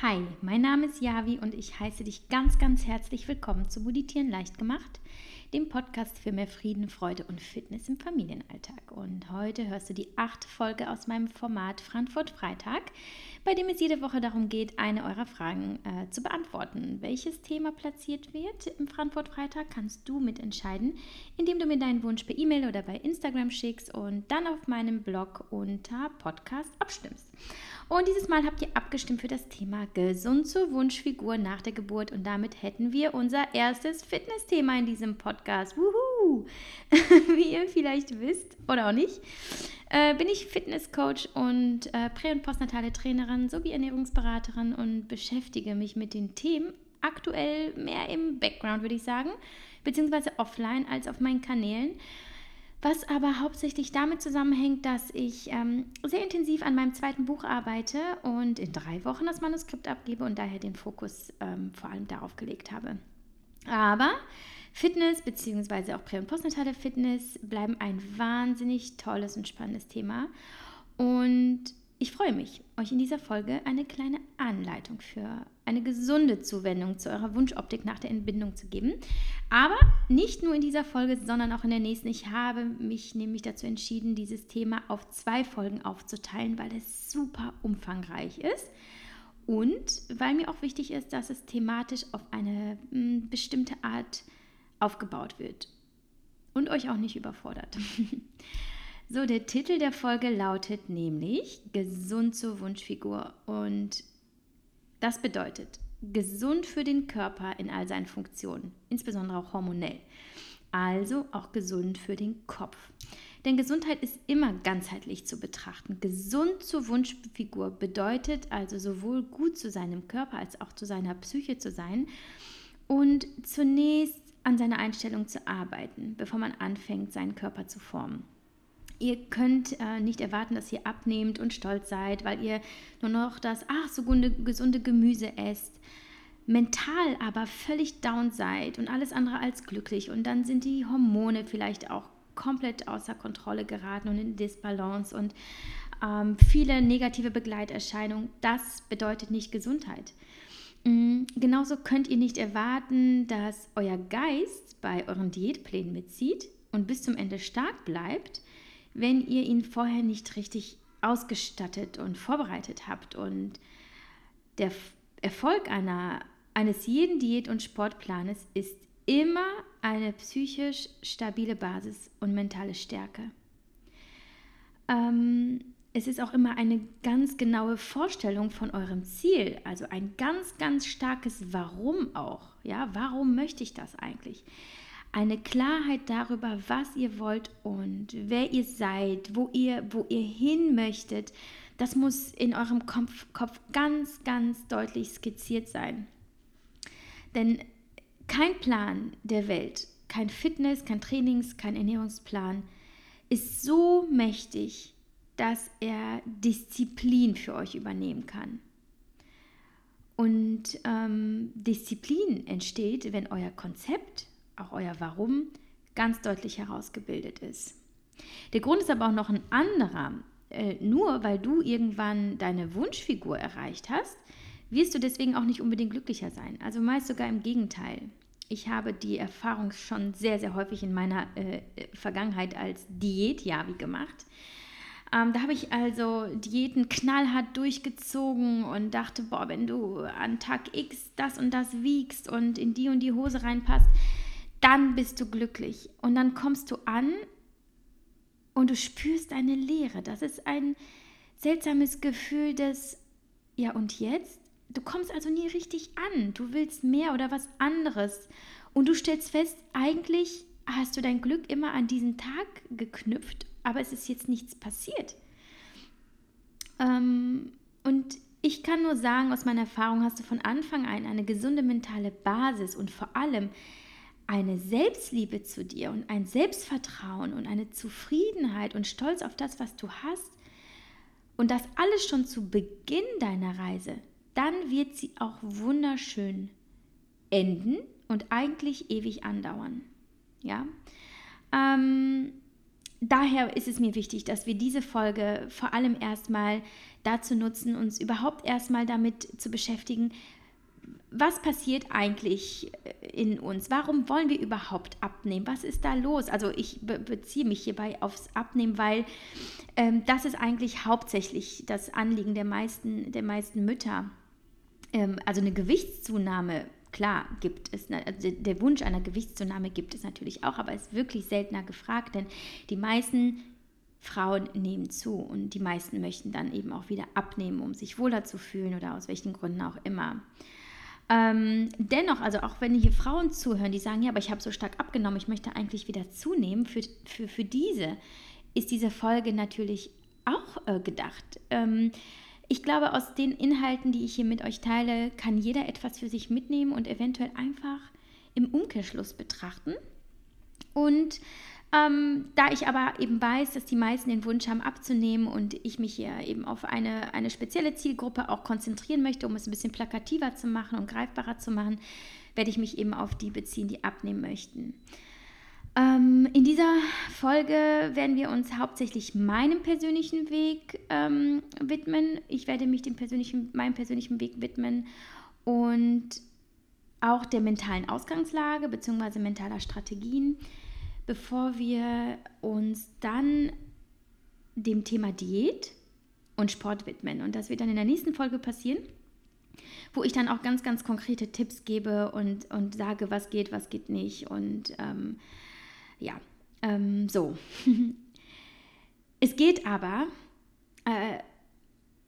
Hi, mein Name ist Javi und ich heiße dich ganz, ganz herzlich willkommen zu Meditieren leicht gemacht, dem Podcast für mehr Frieden, Freude und Fitness im Familienalltag. Und heute hörst du die achte Folge aus meinem Format Frankfurt Freitag, bei dem es jede Woche darum geht, eine eurer Fragen äh, zu beantworten. Welches Thema platziert wird im Frankfurt Freitag, kannst du mitentscheiden, indem du mir deinen Wunsch per E-Mail oder bei Instagram schickst und dann auf meinem Blog unter Podcast abstimmst. Und dieses Mal habt ihr abgestimmt für das Thema gesund zur Wunschfigur nach der Geburt. Und damit hätten wir unser erstes Fitnessthema in diesem Podcast. Wuhu! Wie ihr vielleicht wisst oder auch nicht, äh, bin ich Fitnesscoach und äh, prä- und postnatale Trainerin sowie Ernährungsberaterin und beschäftige mich mit den Themen aktuell mehr im Background, würde ich sagen, beziehungsweise offline als auf meinen Kanälen was aber hauptsächlich damit zusammenhängt, dass ich ähm, sehr intensiv an meinem zweiten Buch arbeite und in drei Wochen das Manuskript abgebe und daher den Fokus ähm, vor allem darauf gelegt habe. Aber Fitness bzw. auch prä- und postnatale Fitness bleiben ein wahnsinnig tolles und spannendes Thema und ich freue mich, euch in dieser Folge eine kleine Anleitung für eine gesunde Zuwendung zu eurer Wunschoptik nach der Entbindung zu geben. Aber nicht nur in dieser Folge, sondern auch in der nächsten. Ich habe mich nämlich dazu entschieden, dieses Thema auf zwei Folgen aufzuteilen, weil es super umfangreich ist. Und weil mir auch wichtig ist, dass es thematisch auf eine hm, bestimmte Art aufgebaut wird und euch auch nicht überfordert. So, der Titel der Folge lautet nämlich Gesund zur Wunschfigur und das bedeutet gesund für den Körper in all seinen Funktionen, insbesondere auch hormonell. Also auch gesund für den Kopf. Denn Gesundheit ist immer ganzheitlich zu betrachten. Gesund zur Wunschfigur bedeutet also sowohl gut zu seinem Körper als auch zu seiner Psyche zu sein und zunächst an seiner Einstellung zu arbeiten, bevor man anfängt, seinen Körper zu formen. Ihr könnt äh, nicht erwarten, dass ihr abnehmt und stolz seid, weil ihr nur noch das, ach, so gesunde, gesunde Gemüse esst. Mental aber völlig down seid und alles andere als glücklich. Und dann sind die Hormone vielleicht auch komplett außer Kontrolle geraten und in Disbalance und ähm, viele negative Begleiterscheinungen. Das bedeutet nicht Gesundheit. Mhm. Genauso könnt ihr nicht erwarten, dass euer Geist bei euren Diätplänen mitzieht und bis zum Ende stark bleibt wenn ihr ihn vorher nicht richtig ausgestattet und vorbereitet habt. Und der Erfolg einer, eines jeden Diät- und Sportplanes ist immer eine psychisch stabile Basis und mentale Stärke. Ähm, es ist auch immer eine ganz genaue Vorstellung von eurem Ziel, also ein ganz, ganz starkes Warum auch. Ja, warum möchte ich das eigentlich? Eine Klarheit darüber, was ihr wollt und wer ihr seid, wo ihr, wo ihr hin möchtet. Das muss in eurem Kopf, Kopf ganz, ganz deutlich skizziert sein. Denn kein Plan der Welt, kein Fitness, kein Trainings, kein Ernährungsplan ist so mächtig, dass er Disziplin für euch übernehmen kann. Und ähm, Disziplin entsteht, wenn euer Konzept, auch euer Warum ganz deutlich herausgebildet ist. Der Grund ist aber auch noch ein anderer. Äh, nur weil du irgendwann deine Wunschfigur erreicht hast, wirst du deswegen auch nicht unbedingt glücklicher sein. Also meist sogar im Gegenteil. Ich habe die Erfahrung schon sehr, sehr häufig in meiner äh, Vergangenheit als Diät-Javi gemacht. Ähm, da habe ich also Diäten knallhart durchgezogen und dachte, boah, wenn du an Tag X das und das wiegst und in die und die Hose reinpasst, dann bist du glücklich. Und dann kommst du an und du spürst eine Leere. Das ist ein seltsames Gefühl des, ja und jetzt? Du kommst also nie richtig an. Du willst mehr oder was anderes. Und du stellst fest, eigentlich hast du dein Glück immer an diesen Tag geknüpft, aber es ist jetzt nichts passiert. Ähm, und ich kann nur sagen, aus meiner Erfahrung hast du von Anfang an eine gesunde mentale Basis und vor allem eine Selbstliebe zu dir und ein Selbstvertrauen und eine Zufriedenheit und Stolz auf das, was du hast, und das alles schon zu Beginn deiner Reise, dann wird sie auch wunderschön enden und eigentlich ewig andauern. Ja, ähm, daher ist es mir wichtig, dass wir diese Folge vor allem erstmal dazu nutzen, uns überhaupt erstmal damit zu beschäftigen, was passiert eigentlich in uns? Warum wollen wir überhaupt abnehmen? Was ist da los? Also ich be beziehe mich hierbei aufs Abnehmen, weil ähm, das ist eigentlich hauptsächlich das Anliegen der meisten, der meisten Mütter. Ähm, also eine Gewichtszunahme, klar, gibt es. Also der Wunsch einer Gewichtszunahme gibt es natürlich auch, aber ist wirklich seltener gefragt, denn die meisten Frauen nehmen zu und die meisten möchten dann eben auch wieder abnehmen, um sich wohler zu fühlen oder aus welchen Gründen auch immer. Ähm, dennoch, also auch wenn hier Frauen zuhören, die sagen, ja, aber ich habe so stark abgenommen, ich möchte eigentlich wieder zunehmen, für, für, für diese ist diese Folge natürlich auch äh, gedacht. Ähm, ich glaube, aus den Inhalten, die ich hier mit euch teile, kann jeder etwas für sich mitnehmen und eventuell einfach im Umkehrschluss betrachten. Und ähm, da ich aber eben weiß, dass die meisten den Wunsch haben abzunehmen und ich mich hier eben auf eine, eine spezielle Zielgruppe auch konzentrieren möchte, um es ein bisschen plakativer zu machen und greifbarer zu machen, werde ich mich eben auf die beziehen, die abnehmen möchten. Ähm, in dieser Folge werden wir uns hauptsächlich meinem persönlichen Weg ähm, widmen. Ich werde mich dem persönlichen, meinem persönlichen Weg widmen und auch der mentalen Ausgangslage bzw. mentaler Strategien bevor wir uns dann dem Thema Diät und Sport widmen. Und das wird dann in der nächsten Folge passieren, wo ich dann auch ganz, ganz konkrete Tipps gebe und, und sage, was geht, was geht nicht. Und ähm, ja, ähm, so. es geht aber äh,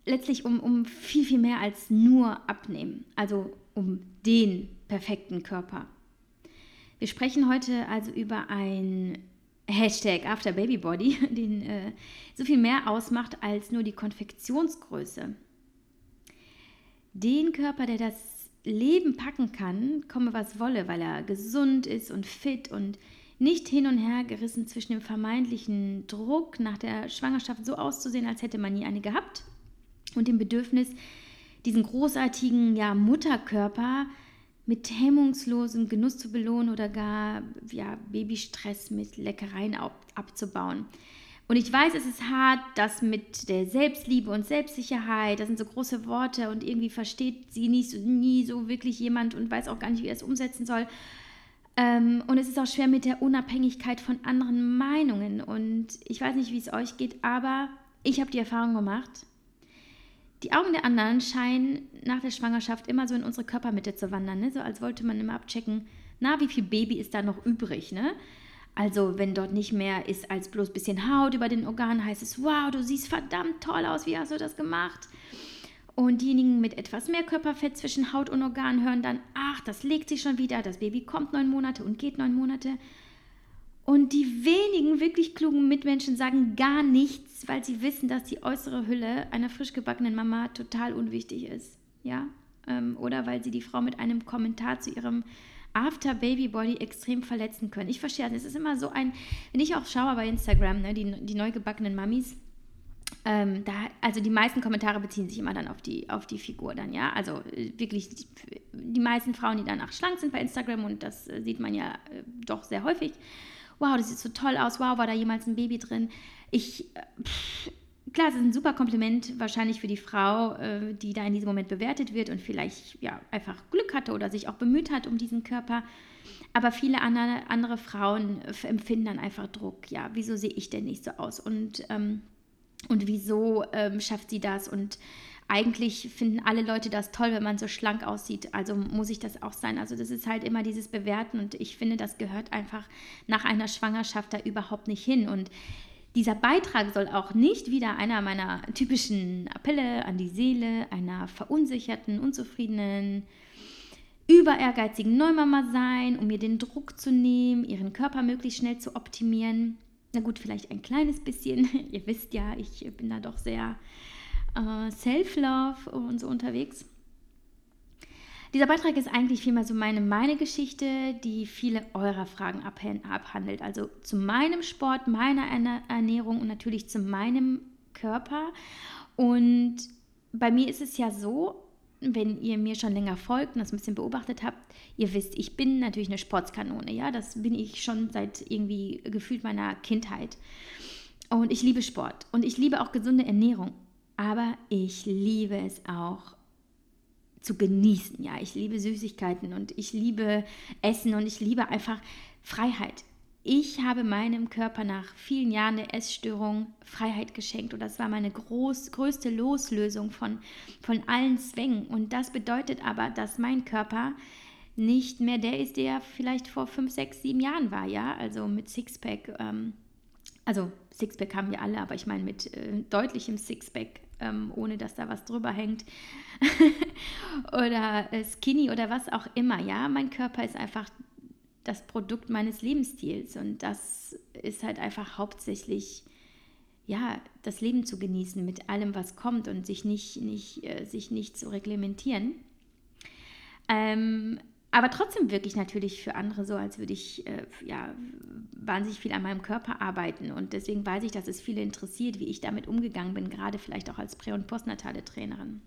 letztlich um, um viel, viel mehr als nur abnehmen. Also um den perfekten Körper. Wir sprechen heute also über ein Hashtag After Baby Body, den äh, so viel mehr ausmacht als nur die Konfektionsgröße. Den Körper, der das Leben packen kann, komme was wolle, weil er gesund ist und fit und nicht hin und her gerissen zwischen dem vermeintlichen Druck nach der Schwangerschaft so auszusehen, als hätte man nie eine gehabt und dem Bedürfnis, diesen großartigen ja, Mutterkörper mit hemmungslosem Genuss zu belohnen oder gar ja, Babystress mit Leckereien ab, abzubauen. Und ich weiß, es ist hart, das mit der Selbstliebe und Selbstsicherheit, das sind so große Worte und irgendwie versteht sie nicht, nie so wirklich jemand und weiß auch gar nicht, wie er es umsetzen soll. Ähm, und es ist auch schwer mit der Unabhängigkeit von anderen Meinungen. Und ich weiß nicht, wie es euch geht, aber ich habe die Erfahrung gemacht, die Augen der anderen scheinen nach der Schwangerschaft immer so in unsere Körpermitte zu wandern, ne? so als wollte man immer abchecken, na, wie viel Baby ist da noch übrig, ne? Also, wenn dort nicht mehr ist als bloß ein bisschen Haut über den Organen, heißt es, wow, du siehst verdammt toll aus, wie hast du das gemacht? Und diejenigen mit etwas mehr Körperfett zwischen Haut und Organen hören dann, ach, das legt sich schon wieder, das Baby kommt neun Monate und geht neun Monate. Und die wenigen wirklich klugen Mitmenschen sagen gar nichts, weil sie wissen, dass die äußere Hülle einer frisch gebackenen Mama total unwichtig ist. Ja? Ähm, oder weil sie die Frau mit einem Kommentar zu ihrem After Baby Body extrem verletzen können. Ich verstehe, es ist immer so ein, wenn ich auch schaue bei Instagram, ne, die, die neu gebackenen Mamis, ähm, da, also die meisten Kommentare beziehen sich immer dann auf die, auf die Figur dann, ja. Also äh, wirklich die, die meisten Frauen, die danach schlank sind bei Instagram und das äh, sieht man ja äh, doch sehr häufig wow, das sieht so toll aus, wow, war da jemals ein Baby drin. Ich, pff, klar, es ist ein super Kompliment wahrscheinlich für die Frau, äh, die da in diesem Moment bewertet wird und vielleicht ja einfach Glück hatte oder sich auch bemüht hat um diesen Körper. Aber viele andere, andere Frauen empfinden dann einfach Druck. Ja, wieso sehe ich denn nicht so aus? Und, ähm, und wieso ähm, schafft sie das? Und eigentlich finden alle Leute das toll, wenn man so schlank aussieht. Also muss ich das auch sein. Also das ist halt immer dieses Bewerten und ich finde, das gehört einfach nach einer Schwangerschaft da überhaupt nicht hin. Und dieser Beitrag soll auch nicht wieder einer meiner typischen Appelle an die Seele einer verunsicherten, unzufriedenen, über ehrgeizigen Neumama sein, um ihr den Druck zu nehmen, ihren Körper möglichst schnell zu optimieren. Na gut, vielleicht ein kleines bisschen. Ihr wisst ja, ich bin da doch sehr äh, Self-Love und so unterwegs. Dieser Beitrag ist eigentlich vielmehr so meine, meine Geschichte, die viele eurer Fragen abhandelt. Also zu meinem Sport, meiner Ernährung und natürlich zu meinem Körper. Und bei mir ist es ja so, wenn ihr mir schon länger folgt und das ein bisschen beobachtet habt, ihr wisst, ich bin natürlich eine Sportskanone, ja, das bin ich schon seit irgendwie gefühlt meiner Kindheit. Und ich liebe Sport und ich liebe auch gesunde Ernährung, aber ich liebe es auch zu genießen, ja, ich liebe Süßigkeiten und ich liebe Essen und ich liebe einfach Freiheit ich habe meinem Körper nach vielen Jahren der Essstörung Freiheit geschenkt und das war meine groß, größte Loslösung von, von allen Zwängen. Und das bedeutet aber, dass mein Körper nicht mehr der ist, der vielleicht vor fünf, sechs, sieben Jahren war, ja, also mit Sixpack. Ähm, also Sixpack haben wir alle, aber ich meine mit äh, deutlichem Sixpack, ähm, ohne dass da was drüber hängt. oder äh, Skinny oder was auch immer, ja. Mein Körper ist einfach das Produkt meines Lebensstils. Und das ist halt einfach hauptsächlich, ja, das Leben zu genießen mit allem, was kommt und sich nicht, nicht, äh, sich nicht zu reglementieren. Ähm, aber trotzdem wirklich natürlich für andere so, als würde ich äh, ja, wahnsinnig viel an meinem Körper arbeiten. Und deswegen weiß ich, dass es viele interessiert, wie ich damit umgegangen bin, gerade vielleicht auch als prä- und postnatale Trainerin.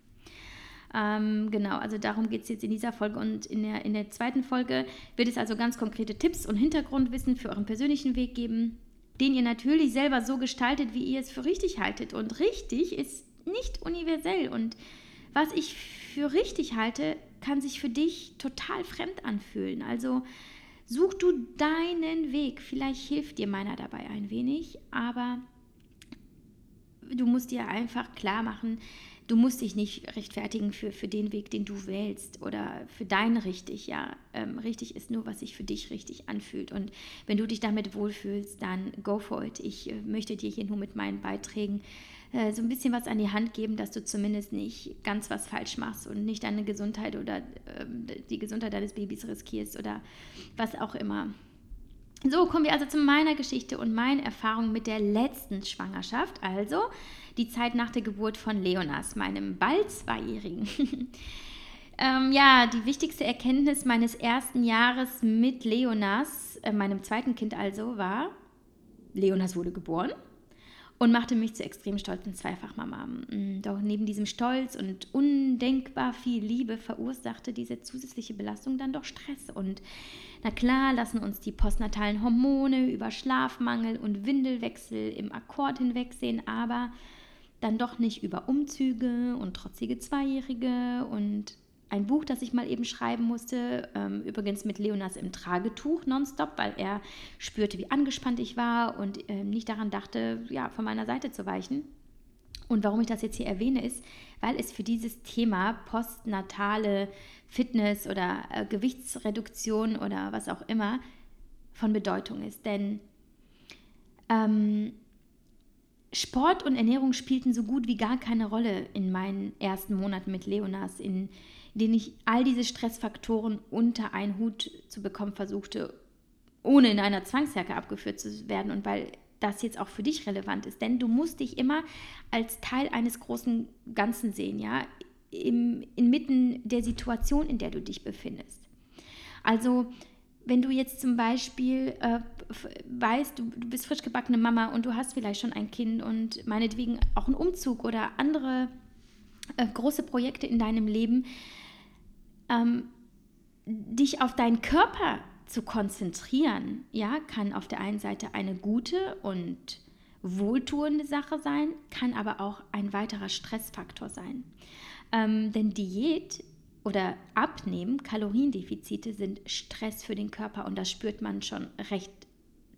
Ähm, genau, also darum geht es jetzt in dieser Folge und in der, in der zweiten Folge wird es also ganz konkrete Tipps und Hintergrundwissen für euren persönlichen Weg geben, den ihr natürlich selber so gestaltet, wie ihr es für richtig haltet. Und richtig ist nicht universell und was ich für richtig halte, kann sich für dich total fremd anfühlen. Also such du deinen Weg. Vielleicht hilft dir meiner dabei ein wenig, aber du musst dir einfach klar machen, du musst dich nicht rechtfertigen für, für den Weg, den du wählst oder für dein richtig. Ja, ähm, richtig ist nur, was sich für dich richtig anfühlt. Und wenn du dich damit wohlfühlst, dann go for it. Ich äh, möchte dir hier nur mit meinen Beiträgen äh, so ein bisschen was an die Hand geben, dass du zumindest nicht ganz was falsch machst und nicht deine Gesundheit oder äh, die Gesundheit deines Babys riskierst oder was auch immer. So, kommen wir also zu meiner Geschichte und meinen Erfahrungen mit der letzten Schwangerschaft, also die Zeit nach der Geburt von Leonas, meinem bald Zweijährigen. ähm, ja, die wichtigste Erkenntnis meines ersten Jahres mit Leonas, äh, meinem zweiten Kind also, war, Leonas wurde geboren und machte mich zur extrem stolzen Zweifachmama. Mm, doch neben diesem Stolz und undenkbar viel Liebe verursachte diese zusätzliche Belastung dann doch Stress. Und na klar lassen uns die postnatalen Hormone über Schlafmangel und Windelwechsel im Akkord hinwegsehen, aber dann doch nicht über Umzüge und trotzige Zweijährige und ein Buch, das ich mal eben schreiben musste, ähm, übrigens mit Leonas im Tragetuch nonstop, weil er spürte, wie angespannt ich war und ähm, nicht daran dachte, ja, von meiner Seite zu weichen. Und warum ich das jetzt hier erwähne, ist, weil es für dieses Thema postnatale Fitness oder äh, Gewichtsreduktion oder was auch immer von Bedeutung ist. Denn ähm, Sport und Ernährung spielten so gut wie gar keine Rolle in meinen ersten Monaten mit Leonas, in denen ich all diese Stressfaktoren unter einen Hut zu bekommen versuchte, ohne in einer Zwangsjacke abgeführt zu werden und weil das jetzt auch für dich relevant ist. Denn du musst dich immer als Teil eines großen Ganzen sehen, ja, Im, inmitten der Situation, in der du dich befindest. Also, wenn du jetzt zum Beispiel äh, weißt, du, du bist frisch gebackene Mama und du hast vielleicht schon ein Kind und meinetwegen auch einen Umzug oder andere äh, große Projekte in deinem Leben, ähm, dich auf deinen Körper zu konzentrieren, ja, kann auf der einen Seite eine gute und wohltuende Sache sein, kann aber auch ein weiterer Stressfaktor sein. Ähm, denn Diät oder Abnehmen, Kaloriendefizite sind Stress für den Körper und das spürt man schon recht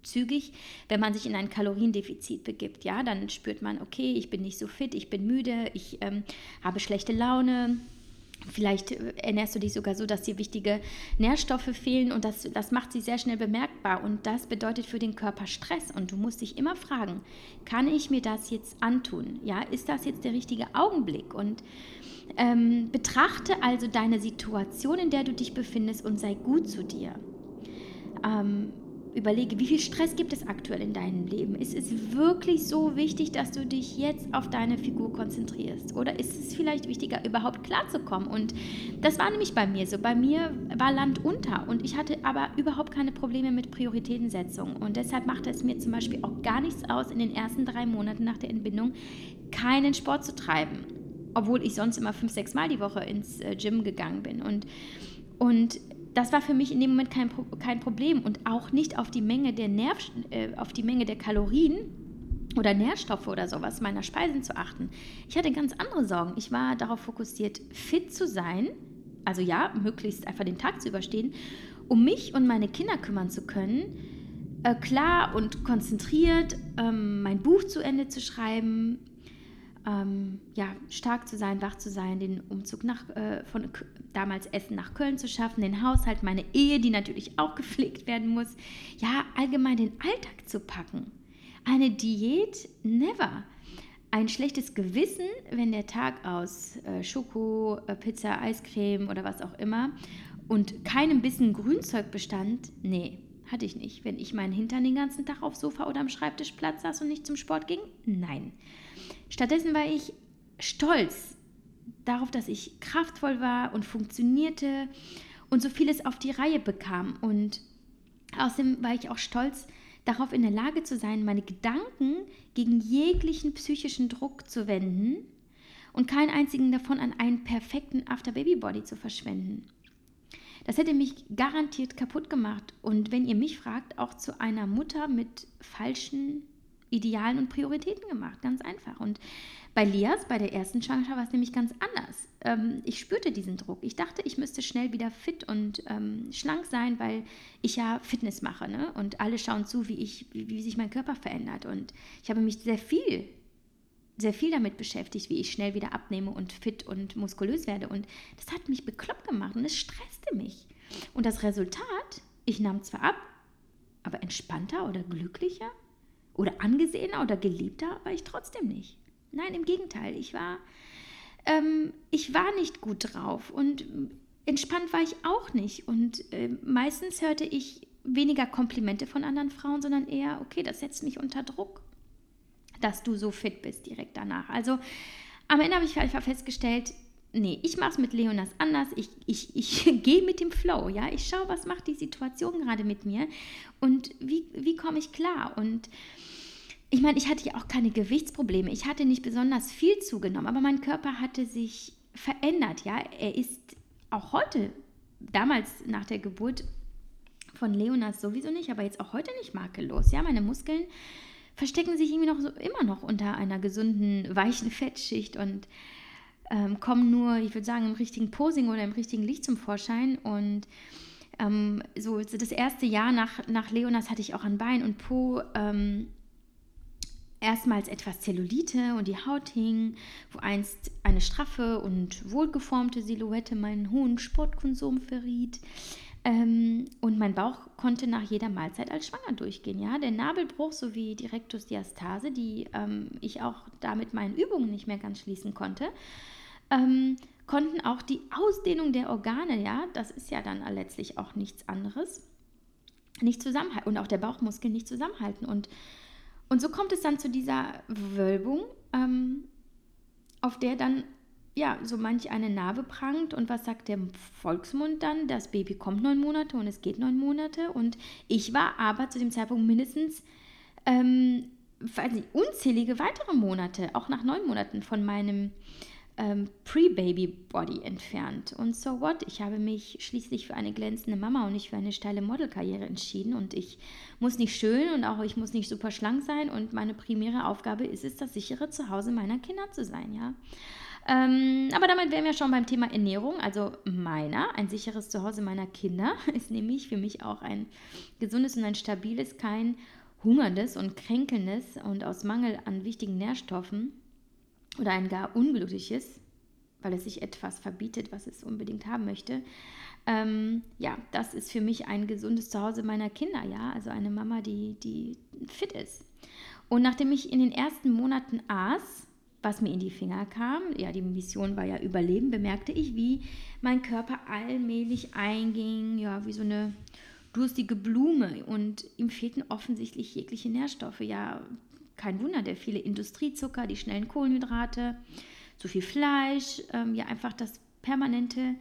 zügig, wenn man sich in ein Kaloriendefizit begibt. Ja, dann spürt man, okay, ich bin nicht so fit, ich bin müde, ich ähm, habe schlechte Laune, Vielleicht äh, ernährst du dich sogar so, dass dir wichtige Nährstoffe fehlen und das, das macht sie sehr schnell bemerkbar und das bedeutet für den Körper Stress und du musst dich immer fragen, kann ich mir das jetzt antun? Ja, ist das jetzt der richtige Augenblick? Und ähm, betrachte also deine Situation, in der du dich befindest und sei gut zu dir. Ähm, überlege, wie viel Stress gibt es aktuell in deinem Leben? Ist es wirklich so wichtig, dass du dich jetzt auf deine Figur konzentrierst? Oder ist es vielleicht wichtiger, überhaupt klarzukommen? Und das war nämlich bei mir so. Bei mir war Land unter und ich hatte aber überhaupt keine Probleme mit Prioritätensetzung. Und deshalb machte es mir zum Beispiel auch gar nichts aus, in den ersten drei Monaten nach der Entbindung keinen Sport zu treiben. obwohl ich sonst immer fünf, sechs Mal die Woche ins äh, Gym gegangen bin. Und, und das war für mich in dem Moment kein, kein Problem und auch nicht auf die Menge der Nerv, äh, auf die Menge der Kalorien oder Nährstoffe oder sowas meiner Speisen zu achten. Ich hatte ganz andere Sorgen. Ich war darauf fokussiert, fit zu sein, also ja, möglichst einfach den Tag zu überstehen, um mich und meine Kinder kümmern zu können, äh, klar und konzentriert ähm, mein Buch zu Ende zu schreiben, ähm, ja, stark zu sein, wach zu sein, den Umzug nach, äh, von damals Essen nach Köln zu schaffen, den Haushalt, meine Ehe, die natürlich auch gepflegt werden muss, ja, allgemein den Alltag zu packen. Eine Diät, never. Ein schlechtes Gewissen, wenn der Tag aus äh, Schoko, äh, Pizza, Eiscreme oder was auch immer und keinem Bissen Grünzeug bestand, nee, hatte ich nicht. Wenn ich meinen Hintern den ganzen Tag aufs Sofa oder am Schreibtisch Platz saß und nicht zum Sport ging, nein. Stattdessen war ich stolz darauf, dass ich kraftvoll war und funktionierte und so vieles auf die Reihe bekam. Und außerdem war ich auch stolz darauf, in der Lage zu sein, meine Gedanken gegen jeglichen psychischen Druck zu wenden und keinen einzigen davon an einen perfekten After-Baby-Body zu verschwenden. Das hätte mich garantiert kaputt gemacht und wenn ihr mich fragt, auch zu einer Mutter mit falschen Idealen und Prioritäten gemacht, ganz einfach. Und bei Lias, bei der ersten Schwangerschaft, war es nämlich ganz anders. Ähm, ich spürte diesen Druck. Ich dachte, ich müsste schnell wieder fit und ähm, schlank sein, weil ich ja Fitness mache. Ne? Und alle schauen zu, wie, ich, wie, wie sich mein Körper verändert. Und ich habe mich sehr viel sehr viel damit beschäftigt, wie ich schnell wieder abnehme und fit und muskulös werde. Und das hat mich bekloppt gemacht und es stresste mich. Und das Resultat, ich nahm zwar ab, aber entspannter oder glücklicher oder angesehener oder geliebter war ich trotzdem nicht. Nein, im Gegenteil, ich war, ähm, ich war nicht gut drauf und entspannt war ich auch nicht. Und äh, meistens hörte ich weniger Komplimente von anderen Frauen, sondern eher, okay, das setzt mich unter Druck, dass du so fit bist direkt danach. Also am Ende habe ich einfach festgestellt, nee, ich mache es mit Leonas anders. Ich, ich, ich gehe mit dem Flow, ja. Ich schaue, was macht die Situation gerade mit mir und wie, wie komme ich klar. Und ich meine, ich hatte ja auch keine Gewichtsprobleme. Ich hatte nicht besonders viel zugenommen, aber mein Körper hatte sich verändert, ja. Er ist auch heute, damals nach der Geburt von Leonas sowieso nicht, aber jetzt auch heute nicht makellos, ja. Meine Muskeln verstecken sich irgendwie noch so immer noch unter einer gesunden, weichen Fettschicht und ähm, kommen nur, ich würde sagen, im richtigen Posing oder im richtigen Licht zum Vorschein. Und ähm, so das erste Jahr nach, nach Leonas hatte ich auch an Bein und Po ähm, erstmals etwas Zellulite und die Haut hing, wo einst eine straffe und wohlgeformte Silhouette meinen hohen Sportkonsum verriet. Ähm, und mein Bauch konnte nach jeder Mahlzeit als schwanger durchgehen. Ja? Der Nabelbruch sowie die Rektusdiastase, die ähm, ich auch da mit meinen Übungen nicht mehr ganz schließen konnte, ähm, konnten auch die Ausdehnung der Organe, ja, das ist ja dann letztlich auch nichts anderes, nicht zusammenhalten und auch der Bauchmuskel nicht zusammenhalten. Und, und so kommt es dann zu dieser Wölbung, ähm, auf der dann ja, so manch eine Narbe prangt. Und was sagt der Volksmund dann? Das Baby kommt neun Monate und es geht neun Monate. Und ich war aber zu dem Zeitpunkt mindestens ähm, unzählige weitere Monate, auch nach neun Monaten von meinem ähm, Pre-Baby-Body entfernt. Und so what? Ich habe mich schließlich für eine glänzende Mama und nicht für eine steile Modelkarriere entschieden. Und ich muss nicht schön und auch ich muss nicht super schlank sein. Und meine primäre Aufgabe ist es, das sichere Zuhause meiner Kinder zu sein, ja. Ähm, aber damit wären wir schon beim Thema Ernährung. Also meiner, ein sicheres Zuhause meiner Kinder, ist nämlich für mich auch ein gesundes und ein stabiles, kein hungerndes und kränkelndes und aus Mangel an wichtigen Nährstoffen oder ein gar unglückliches, weil es sich etwas verbietet, was es unbedingt haben möchte. Ähm, ja, das ist für mich ein gesundes Zuhause meiner Kinder, ja, also eine Mama, die, die fit ist. Und nachdem ich in den ersten Monaten aß, was mir in die Finger kam, ja, die Mission war ja Überleben, bemerkte ich, wie mein Körper allmählich einging, ja, wie so eine durstige Blume und ihm fehlten offensichtlich jegliche Nährstoffe, ja, kein Wunder, der viele Industriezucker, die schnellen Kohlenhydrate, zu viel Fleisch, ähm, ja einfach das permanente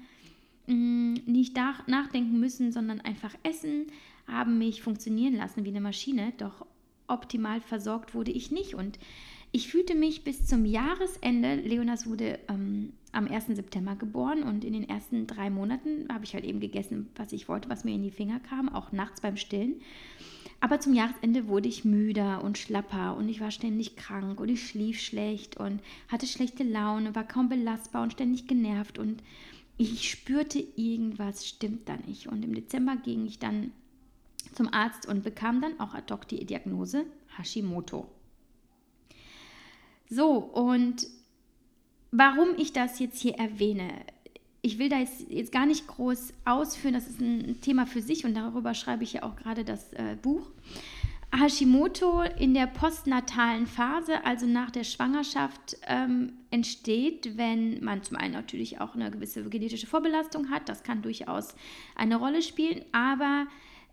mh, mm, nicht nach, nachdenken müssen, sondern einfach essen, haben mich funktionieren lassen wie eine Maschine, doch optimal versorgt wurde ich nicht und ich fühlte mich bis zum Jahresende, Leonas wurde ähm, am 1. September geboren und in den ersten drei Monaten habe ich halt eben gegessen, was ich wollte, was mir in die Finger kam, auch nachts beim Stillen. Aber zum Jahresende wurde ich müder und schlapper und ich war ständig krank und ich schlief schlecht und hatte schlechte Laune, war kaum belastbar und ständig genervt und ich spürte, irgendwas stimmt da nicht. Und im Dezember ging ich dann zum Arzt und bekam dann auch ad hoc die Diagnose Hashimoto. So, und warum ich das jetzt hier erwähne, ich will da jetzt, jetzt gar nicht groß ausführen, das ist ein Thema für sich und darüber schreibe ich ja auch gerade das äh, Buch. Hashimoto in der postnatalen Phase, also nach der Schwangerschaft, ähm, entsteht, wenn man zum einen natürlich auch eine gewisse genetische Vorbelastung hat. Das kann durchaus eine Rolle spielen, aber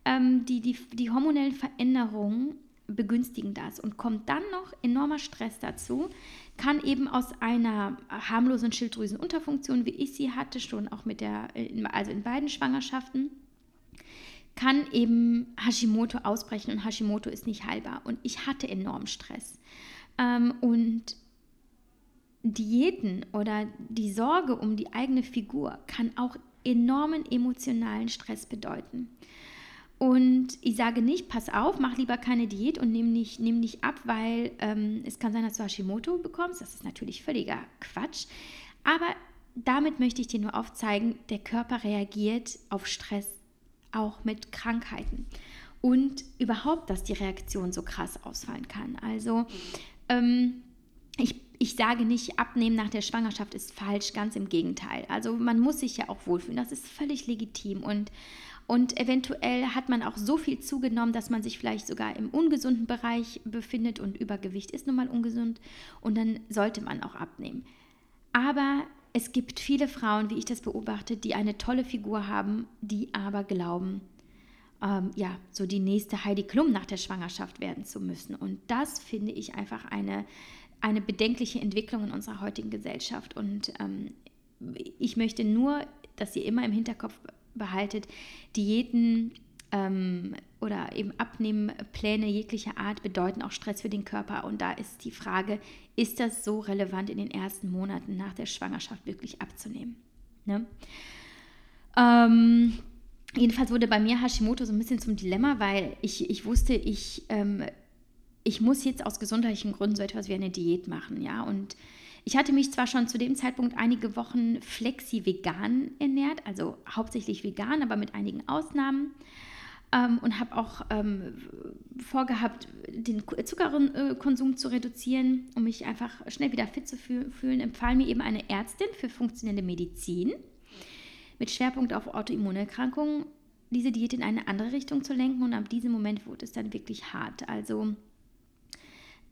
ähm, die, die, die hormonellen Veränderungen begünstigen das und kommt dann noch enormer Stress dazu, kann eben aus einer harmlosen Schilddrüsenunterfunktion, wie ich sie hatte, schon auch mit der, also in beiden Schwangerschaften, kann eben Hashimoto ausbrechen und Hashimoto ist nicht heilbar. Und ich hatte enormen Stress. Ähm, und Diäten oder die Sorge um die eigene Figur kann auch enormen emotionalen Stress bedeuten. Und ich sage nicht, pass auf, mach lieber keine Diät und nimm nicht, nimm nicht ab, weil ähm, es kann sein, dass du Hashimoto bekommst. Das ist natürlich völliger Quatsch. Aber damit möchte ich dir nur aufzeigen, der Körper reagiert auf Stress auch mit Krankheiten. Und überhaupt, dass die Reaktion so krass ausfallen kann. Also ähm, ich, ich sage nicht, abnehmen nach der Schwangerschaft ist falsch, ganz im Gegenteil. Also man muss sich ja auch wohlfühlen, das ist völlig legitim. Und und eventuell hat man auch so viel zugenommen, dass man sich vielleicht sogar im ungesunden Bereich befindet und Übergewicht ist nun mal ungesund und dann sollte man auch abnehmen. Aber es gibt viele Frauen, wie ich das beobachte, die eine tolle Figur haben, die aber glauben, ähm, ja, so die nächste Heidi Klum nach der Schwangerschaft werden zu müssen. Und das finde ich einfach eine, eine bedenkliche Entwicklung in unserer heutigen Gesellschaft. Und ähm, ich möchte nur, dass ihr immer im Hinterkopf behaltet, Diäten ähm, oder eben Abnehmpläne jeglicher Art bedeuten auch Stress für den Körper. Und da ist die Frage, ist das so relevant in den ersten Monaten nach der Schwangerschaft wirklich abzunehmen? Ne? Ähm, jedenfalls wurde bei mir Hashimoto so ein bisschen zum Dilemma, weil ich, ich wusste, ich, ähm, ich muss jetzt aus gesundheitlichen Gründen so etwas wie eine Diät machen, ja, und ich hatte mich zwar schon zu dem Zeitpunkt einige Wochen flexi-vegan ernährt, also hauptsächlich vegan, aber mit einigen Ausnahmen. Ähm, und habe auch ähm, vorgehabt, den Zuckerkonsum zu reduzieren, um mich einfach schnell wieder fit zu fühlen, empfahl mir eben eine Ärztin für funktionelle Medizin mit Schwerpunkt auf Autoimmunerkrankungen, diese Diät in eine andere Richtung zu lenken. Und ab diesem Moment wurde es dann wirklich hart. Also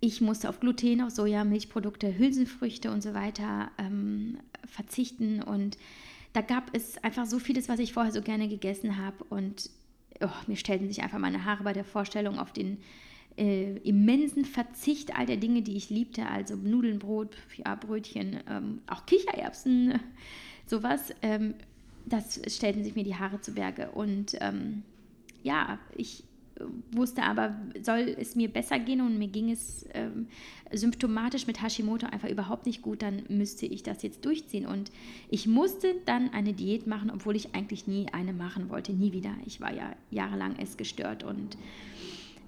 ich musste auf Gluten, auf Soja, Milchprodukte, Hülsenfrüchte und so weiter ähm, verzichten. Und da gab es einfach so vieles, was ich vorher so gerne gegessen habe. Und oh, mir stellten sich einfach meine Haare bei der Vorstellung auf den äh, immensen Verzicht all der Dinge, die ich liebte. Also Nudeln, Brot, ja, Brötchen, ähm, auch Kichererbsen, sowas. Ähm, das stellten sich mir die Haare zu Berge. Und ähm, ja, ich wusste aber, soll es mir besser gehen und mir ging es ähm, symptomatisch mit Hashimoto einfach überhaupt nicht gut, dann müsste ich das jetzt durchziehen. Und ich musste dann eine Diät machen, obwohl ich eigentlich nie eine machen wollte, nie wieder. Ich war ja jahrelang essgestört und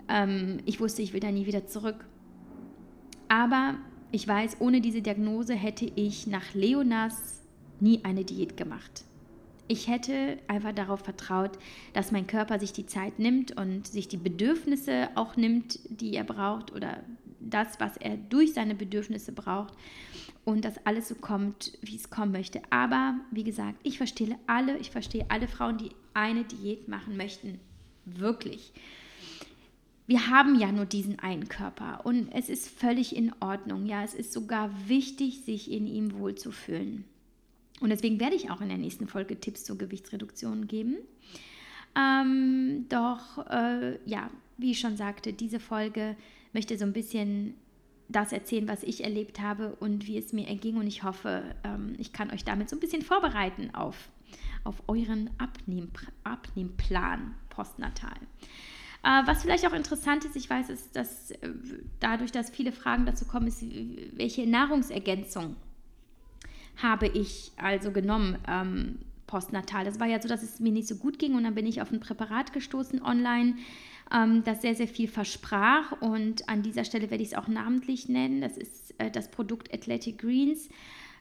ähm, ich wusste, ich will da nie wieder zurück. Aber ich weiß, ohne diese Diagnose hätte ich nach Leonas nie eine Diät gemacht. Ich hätte einfach darauf vertraut, dass mein Körper sich die Zeit nimmt und sich die Bedürfnisse auch nimmt, die er braucht oder das, was er durch seine Bedürfnisse braucht und dass alles so kommt, wie es kommen möchte. Aber wie gesagt, ich verstehe alle, ich verstehe alle Frauen, die eine Diät machen möchten. Wirklich. Wir haben ja nur diesen einen Körper und es ist völlig in Ordnung. Ja, es ist sogar wichtig, sich in ihm wohlzufühlen. Und deswegen werde ich auch in der nächsten Folge Tipps zur Gewichtsreduktion geben. Ähm, doch, äh, ja, wie ich schon sagte, diese Folge möchte so ein bisschen das erzählen, was ich erlebt habe und wie es mir erging. Und ich hoffe, ähm, ich kann euch damit so ein bisschen vorbereiten auf, auf euren Abnehm, Abnehmplan postnatal. Äh, was vielleicht auch interessant ist, ich weiß, ist, dass äh, dadurch, dass viele Fragen dazu kommen, ist, welche Nahrungsergänzung habe ich also genommen ähm, postnatal. Das war ja so, dass es mir nicht so gut ging und dann bin ich auf ein Präparat gestoßen online, ähm, das sehr, sehr viel versprach und an dieser Stelle werde ich es auch namentlich nennen. Das ist äh, das Produkt Athletic Greens.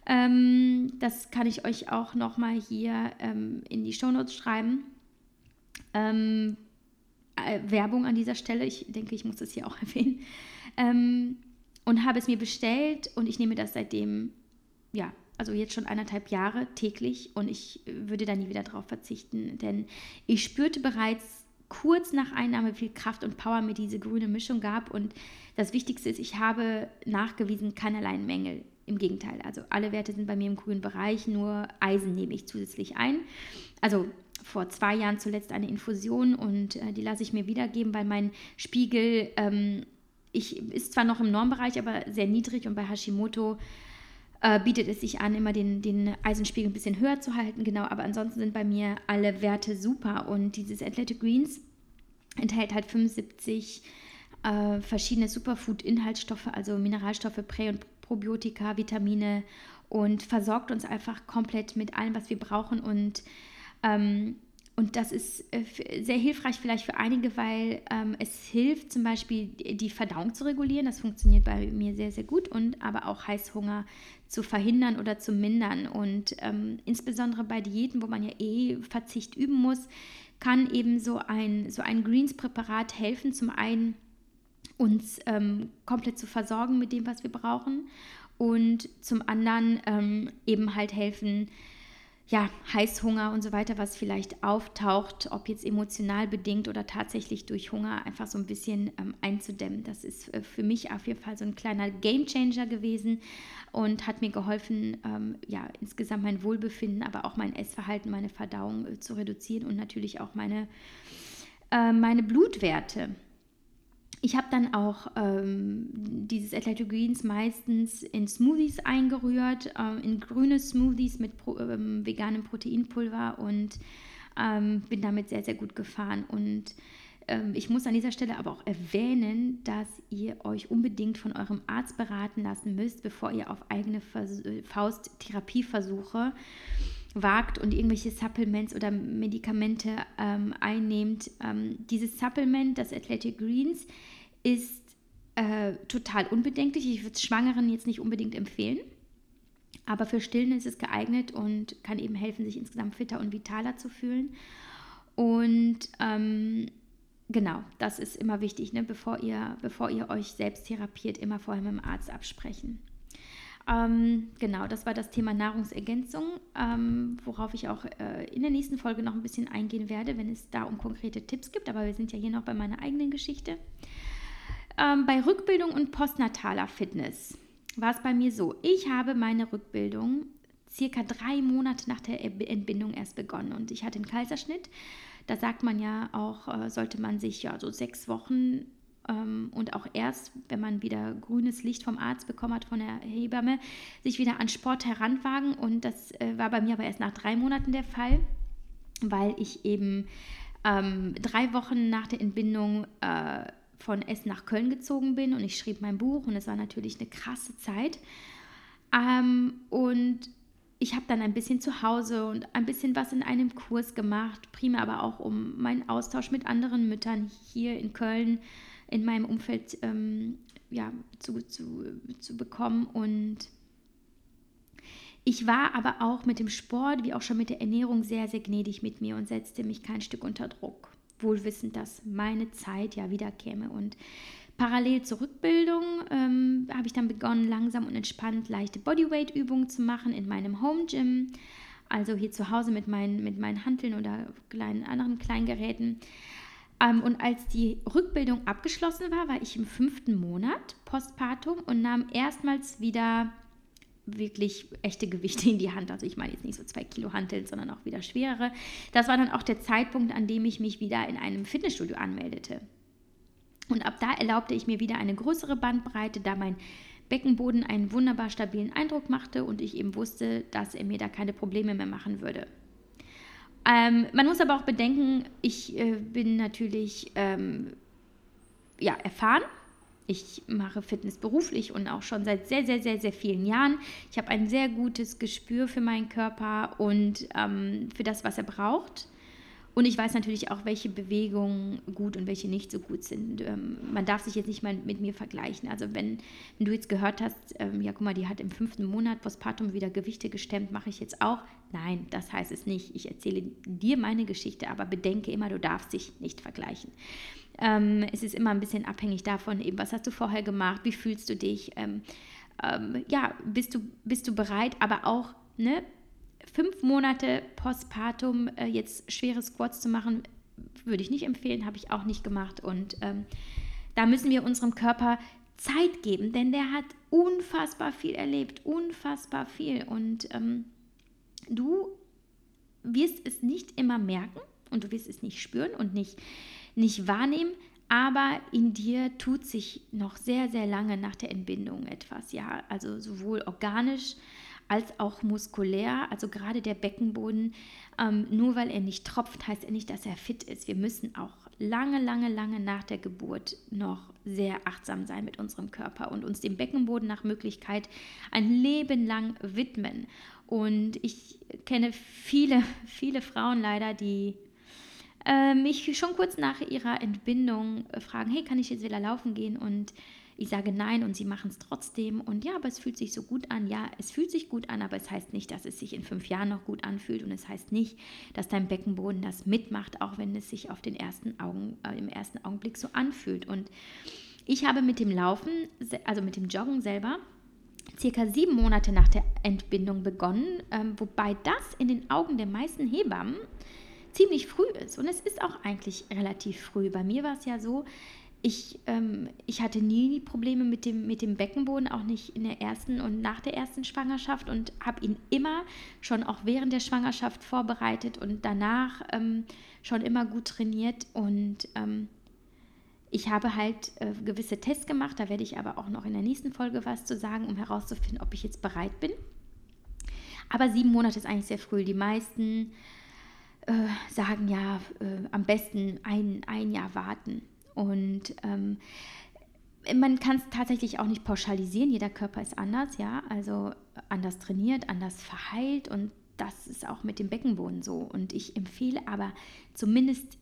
Ähm, das kann ich euch auch nochmal hier ähm, in die Shownotes schreiben. Ähm, äh, Werbung an dieser Stelle, ich denke, ich muss das hier auch erwähnen. Ähm, und habe es mir bestellt und ich nehme das seitdem, ja, also jetzt schon eineinhalb Jahre täglich und ich würde da nie wieder drauf verzichten, denn ich spürte bereits kurz nach Einnahme viel Kraft und Power mir diese grüne Mischung gab und das Wichtigste ist, ich habe nachgewiesen keinerlei Mängel. Im Gegenteil, also alle Werte sind bei mir im grünen Bereich, nur Eisen nehme ich zusätzlich ein. Also vor zwei Jahren zuletzt eine Infusion und äh, die lasse ich mir wiedergeben, weil mein Spiegel ähm, ich, ist zwar noch im Normbereich, aber sehr niedrig und bei Hashimoto äh, bietet es sich an, immer den, den Eisenspiegel ein bisschen höher zu halten. Genau, aber ansonsten sind bei mir alle Werte super und dieses Athletic Greens enthält halt 75 äh, verschiedene Superfood-Inhaltsstoffe, also Mineralstoffe, Prä- und Probiotika, Vitamine und versorgt uns einfach komplett mit allem, was wir brauchen und ähm, und das ist äh, sehr hilfreich vielleicht für einige, weil ähm, es hilft zum Beispiel die Verdauung zu regulieren. Das funktioniert bei mir sehr, sehr gut und aber auch Heißhunger zu verhindern oder zu mindern. Und ähm, insbesondere bei Diäten, wo man ja eh Verzicht üben muss, kann eben so ein, so ein Greens-Präparat helfen, zum einen uns ähm, komplett zu versorgen mit dem, was wir brauchen und zum anderen ähm, eben halt helfen, ja, Heißhunger und so weiter, was vielleicht auftaucht, ob jetzt emotional bedingt oder tatsächlich durch Hunger, einfach so ein bisschen ähm, einzudämmen. Das ist äh, für mich auf jeden Fall so ein kleiner Gamechanger gewesen und hat mir geholfen, ähm, ja, insgesamt mein Wohlbefinden, aber auch mein Essverhalten, meine Verdauung äh, zu reduzieren und natürlich auch meine, äh, meine Blutwerte. Ich habe dann auch ähm, dieses Athletic Greens meistens in Smoothies eingerührt, ähm, in grüne Smoothies mit pro, ähm, veganem Proteinpulver und ähm, bin damit sehr, sehr gut gefahren. Und ähm, ich muss an dieser Stelle aber auch erwähnen, dass ihr euch unbedingt von eurem Arzt beraten lassen müsst, bevor ihr auf eigene Vers Faust Therapieversuche wagt und irgendwelche Supplements oder Medikamente ähm, einnehmt. Ähm, dieses Supplement, das Athletic Greens, ist äh, total unbedenklich. Ich würde es Schwangeren jetzt nicht unbedingt empfehlen. Aber für Stillen ist es geeignet und kann eben helfen, sich insgesamt fitter und vitaler zu fühlen. Und ähm, genau, das ist immer wichtig, ne? bevor, ihr, bevor ihr euch selbst therapiert, immer vorher mit dem Arzt absprechen. Ähm, genau, das war das Thema Nahrungsergänzung, ähm, worauf ich auch äh, in der nächsten Folge noch ein bisschen eingehen werde, wenn es da um konkrete Tipps gibt. Aber wir sind ja hier noch bei meiner eigenen Geschichte. Ähm, bei Rückbildung und postnataler Fitness war es bei mir so. Ich habe meine Rückbildung circa drei Monate nach der Entbindung erst begonnen und ich hatte einen Kaiserschnitt. Da sagt man ja auch, äh, sollte man sich ja so sechs Wochen und auch erst, wenn man wieder grünes Licht vom Arzt bekommen hat, von der Hebamme, sich wieder an Sport heranwagen. Und das äh, war bei mir aber erst nach drei Monaten der Fall, weil ich eben ähm, drei Wochen nach der Entbindung äh, von Essen nach Köln gezogen bin und ich schrieb mein Buch und es war natürlich eine krasse Zeit. Ähm, und ich habe dann ein bisschen zu Hause und ein bisschen was in einem Kurs gemacht, primär aber auch um meinen Austausch mit anderen Müttern hier in Köln in meinem Umfeld ähm, ja, zu, zu, zu bekommen. Und ich war aber auch mit dem Sport, wie auch schon mit der Ernährung, sehr, sehr gnädig mit mir und setzte mich kein Stück unter Druck. Wohl wissend, dass meine Zeit ja wieder käme. Und parallel zur Rückbildung ähm, habe ich dann begonnen, langsam und entspannt leichte Bodyweight-Übungen zu machen in meinem Home Gym. Also hier zu Hause mit meinen, mit meinen Hanteln oder kleinen anderen Kleingeräten. Ähm, und als die Rückbildung abgeschlossen war, war ich im fünften Monat postpartum und nahm erstmals wieder wirklich echte Gewichte in die Hand. Also ich meine jetzt nicht so zwei Kilo Hanteln, sondern auch wieder schwerere. Das war dann auch der Zeitpunkt, an dem ich mich wieder in einem Fitnessstudio anmeldete. Und ab da erlaubte ich mir wieder eine größere Bandbreite, da mein Beckenboden einen wunderbar stabilen Eindruck machte und ich eben wusste, dass er mir da keine Probleme mehr machen würde. Ähm, man muss aber auch bedenken, ich äh, bin natürlich ähm, ja, erfahren. Ich mache Fitness beruflich und auch schon seit sehr, sehr, sehr, sehr vielen Jahren. Ich habe ein sehr gutes Gespür für meinen Körper und ähm, für das, was er braucht. Und ich weiß natürlich auch, welche Bewegungen gut und welche nicht so gut sind. Ähm, man darf sich jetzt nicht mal mit mir vergleichen. Also wenn, wenn du jetzt gehört hast, ähm, ja guck mal, die hat im fünften Monat Postpartum wieder Gewichte gestemmt, mache ich jetzt auch. Nein, das heißt es nicht. Ich erzähle dir meine Geschichte, aber bedenke immer, du darfst dich nicht vergleichen. Ähm, es ist immer ein bisschen abhängig davon, eben, was hast du vorher gemacht, wie fühlst du dich, ähm, ähm, ja, bist du, bist du bereit, aber auch, ne, fünf Monate postpartum äh, jetzt schwere Squats zu machen, würde ich nicht empfehlen, habe ich auch nicht gemacht. Und ähm, da müssen wir unserem Körper Zeit geben, denn der hat unfassbar viel erlebt, unfassbar viel. Und ähm, du wirst es nicht immer merken und du wirst es nicht spüren und nicht, nicht wahrnehmen, aber in dir tut sich noch sehr, sehr lange nach der Entbindung etwas. Ja, also sowohl organisch als auch muskulär, also gerade der Beckenboden. Ähm, nur weil er nicht tropft, heißt er nicht, dass er fit ist. Wir müssen auch lange, lange, lange nach der Geburt noch sehr achtsam sein mit unserem Körper und uns dem Beckenboden nach Möglichkeit ein Leben lang widmen. Und ich kenne viele, viele Frauen leider, die äh, mich schon kurz nach ihrer Entbindung fragen, hey, kann ich jetzt wieder laufen gehen? Und ich sage nein und sie machen es trotzdem. Und ja, aber es fühlt sich so gut an. Ja, es fühlt sich gut an, aber es heißt nicht, dass es sich in fünf Jahren noch gut anfühlt. Und es heißt nicht, dass dein Beckenboden das mitmacht, auch wenn es sich auf den ersten Augen, äh, im ersten Augenblick so anfühlt. Und ich habe mit dem Laufen, also mit dem Joggen selber, circa sieben Monate nach der Entbindung begonnen, ähm, wobei das in den Augen der meisten Hebammen ziemlich früh ist. Und es ist auch eigentlich relativ früh. Bei mir war es ja so, ich, ähm, ich hatte nie Probleme mit dem, mit dem Beckenboden, auch nicht in der ersten und nach der ersten Schwangerschaft und habe ihn immer schon auch während der Schwangerschaft vorbereitet und danach ähm, schon immer gut trainiert. Und ähm, ich habe halt äh, gewisse Tests gemacht, da werde ich aber auch noch in der nächsten Folge was zu sagen, um herauszufinden, ob ich jetzt bereit bin. Aber sieben Monate ist eigentlich sehr früh. Die meisten äh, sagen ja, äh, am besten ein, ein Jahr warten. Und ähm, man kann es tatsächlich auch nicht pauschalisieren. Jeder Körper ist anders, ja, also anders trainiert, anders verheilt und das ist auch mit dem Beckenboden so. Und ich empfehle aber zumindest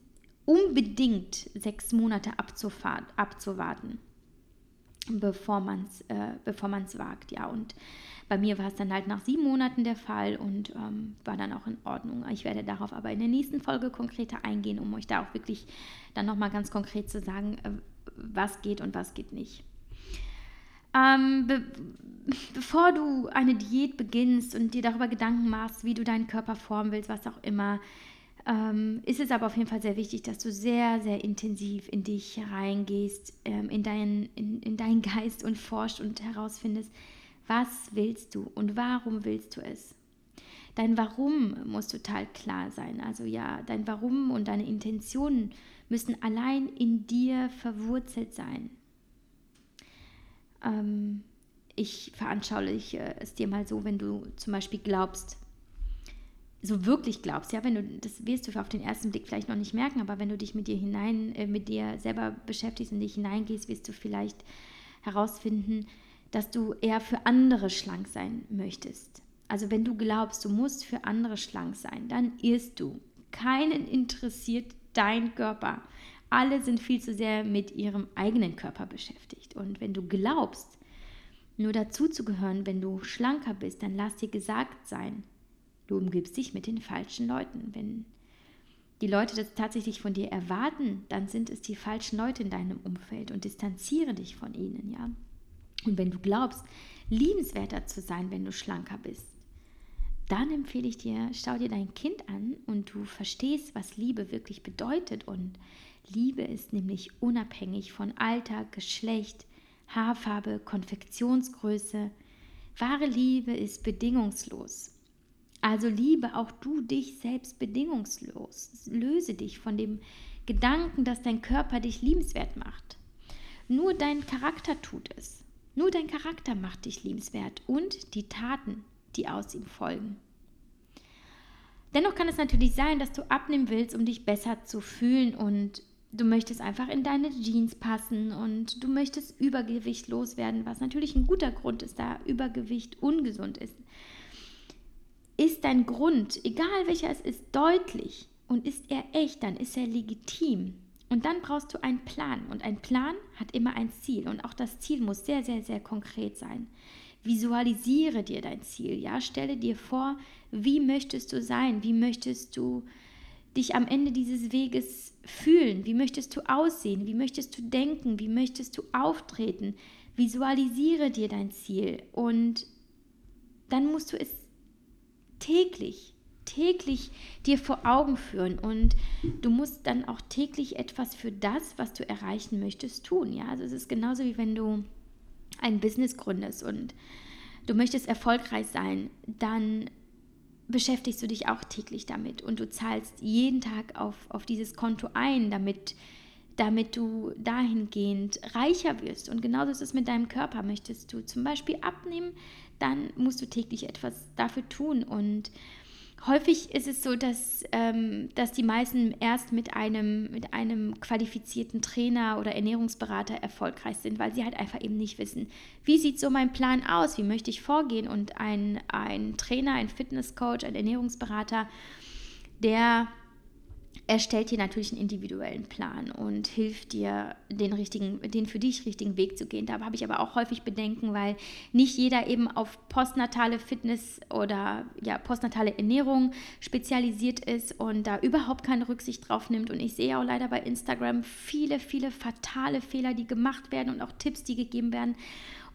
unbedingt sechs Monate abzuwarten, bevor man es äh, wagt, ja. Und bei mir war es dann halt nach sieben Monaten der Fall und ähm, war dann auch in Ordnung. Ich werde darauf aber in der nächsten Folge konkreter eingehen, um euch da auch wirklich dann nochmal ganz konkret zu sagen, äh, was geht und was geht nicht. Ähm, be bevor du eine Diät beginnst und dir darüber Gedanken machst, wie du deinen Körper formen willst, was auch immer, ähm, ist es aber auf jeden Fall sehr wichtig, dass du sehr, sehr intensiv in dich reingehst, ähm, in, dein, in, in deinen Geist und forscht und herausfindest, was willst du und warum willst du es? Dein Warum muss total klar sein. Also ja, dein Warum und deine Intentionen müssen allein in dir verwurzelt sein. Ähm, ich veranschauliche es dir mal so, wenn du zum Beispiel glaubst, so wirklich glaubst, ja, wenn du, das wirst du auf den ersten Blick vielleicht noch nicht merken, aber wenn du dich mit dir hinein, äh, mit dir selber beschäftigst und dich hineingehst, wirst du vielleicht herausfinden, dass du eher für andere schlank sein möchtest. Also wenn du glaubst, du musst für andere schlank sein, dann irrst du. Keinen interessiert dein Körper. Alle sind viel zu sehr mit ihrem eigenen Körper beschäftigt. Und wenn du glaubst, nur dazu zu gehören, wenn du schlanker bist, dann lass dir gesagt sein, du umgibst dich mit den falschen Leuten. Wenn die Leute das tatsächlich von dir erwarten, dann sind es die falschen Leute in deinem Umfeld und distanziere dich von ihnen, ja. Und wenn du glaubst, liebenswerter zu sein, wenn du schlanker bist, dann empfehle ich dir, schau dir dein Kind an und du verstehst, was Liebe wirklich bedeutet. Und Liebe ist nämlich unabhängig von Alter, Geschlecht, Haarfarbe, Konfektionsgröße. Wahre Liebe ist bedingungslos. Also liebe auch du dich selbst bedingungslos. Löse dich von dem Gedanken, dass dein Körper dich liebenswert macht. Nur dein Charakter tut es. Nur dein Charakter macht dich liebenswert und die Taten, die aus ihm folgen. Dennoch kann es natürlich sein, dass du abnehmen willst, um dich besser zu fühlen und du möchtest einfach in deine Jeans passen und du möchtest Übergewicht loswerden, was natürlich ein guter Grund ist, da Übergewicht ungesund ist. Ist dein Grund, egal welcher es ist, deutlich und ist er echt, dann ist er legitim. Und dann brauchst du einen Plan. Und ein Plan hat immer ein Ziel. Und auch das Ziel muss sehr, sehr, sehr konkret sein. Visualisiere dir dein Ziel. Ja, stelle dir vor, wie möchtest du sein? Wie möchtest du dich am Ende dieses Weges fühlen? Wie möchtest du aussehen? Wie möchtest du denken? Wie möchtest du auftreten? Visualisiere dir dein Ziel und dann musst du es täglich, täglich dir vor Augen führen und du musst dann auch täglich etwas für das, was du erreichen möchtest, tun. Ja, also es ist genauso wie wenn du ein Business gründest und du möchtest erfolgreich sein, dann beschäftigst du dich auch täglich damit und du zahlst jeden Tag auf, auf dieses Konto ein, damit, damit du dahingehend reicher wirst. Und genauso ist es mit deinem Körper. Möchtest du zum Beispiel abnehmen, dann musst du täglich etwas dafür tun und Häufig ist es so, dass, ähm, dass die meisten erst mit einem, mit einem qualifizierten Trainer oder Ernährungsberater erfolgreich sind, weil sie halt einfach eben nicht wissen, wie sieht so mein Plan aus, wie möchte ich vorgehen. Und ein, ein Trainer, ein Fitnesscoach, ein Ernährungsberater, der erstellt dir natürlich einen individuellen Plan und hilft dir, den richtigen, den für dich richtigen Weg zu gehen. Da habe ich aber auch häufig Bedenken, weil nicht jeder eben auf postnatale Fitness oder ja, postnatale Ernährung spezialisiert ist und da überhaupt keine Rücksicht drauf nimmt. Und ich sehe auch leider bei Instagram viele, viele fatale Fehler, die gemacht werden und auch Tipps, die gegeben werden.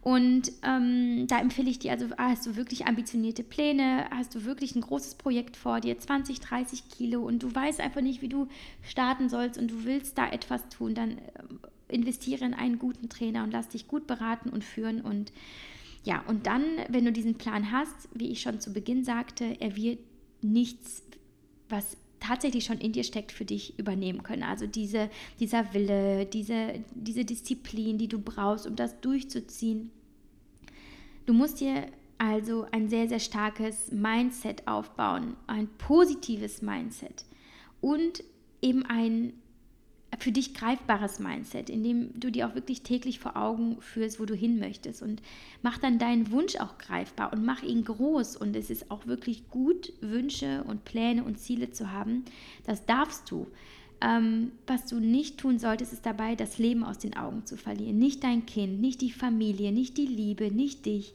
Und ähm, da empfehle ich dir, also ah, hast du wirklich ambitionierte Pläne, hast du wirklich ein großes Projekt vor dir, 20, 30 Kilo und du weißt einfach nicht, wie du starten sollst und du willst da etwas tun, dann ähm, investiere in einen guten Trainer und lass dich gut beraten und führen und ja, und dann, wenn du diesen Plan hast, wie ich schon zu Beginn sagte, er wird nichts, was tatsächlich schon in dir steckt, für dich übernehmen können. Also diese, dieser Wille, diese, diese Disziplin, die du brauchst, um das durchzuziehen. Du musst dir also ein sehr, sehr starkes Mindset aufbauen, ein positives Mindset und eben ein für dich greifbares Mindset, in dem du dir auch wirklich täglich vor Augen führst, wo du hin möchtest und mach dann deinen Wunsch auch greifbar und mach ihn groß und es ist auch wirklich gut, Wünsche und Pläne und Ziele zu haben. Das darfst du. Ähm, was du nicht tun solltest, ist dabei, das Leben aus den Augen zu verlieren. Nicht dein Kind, nicht die Familie, nicht die Liebe, nicht dich.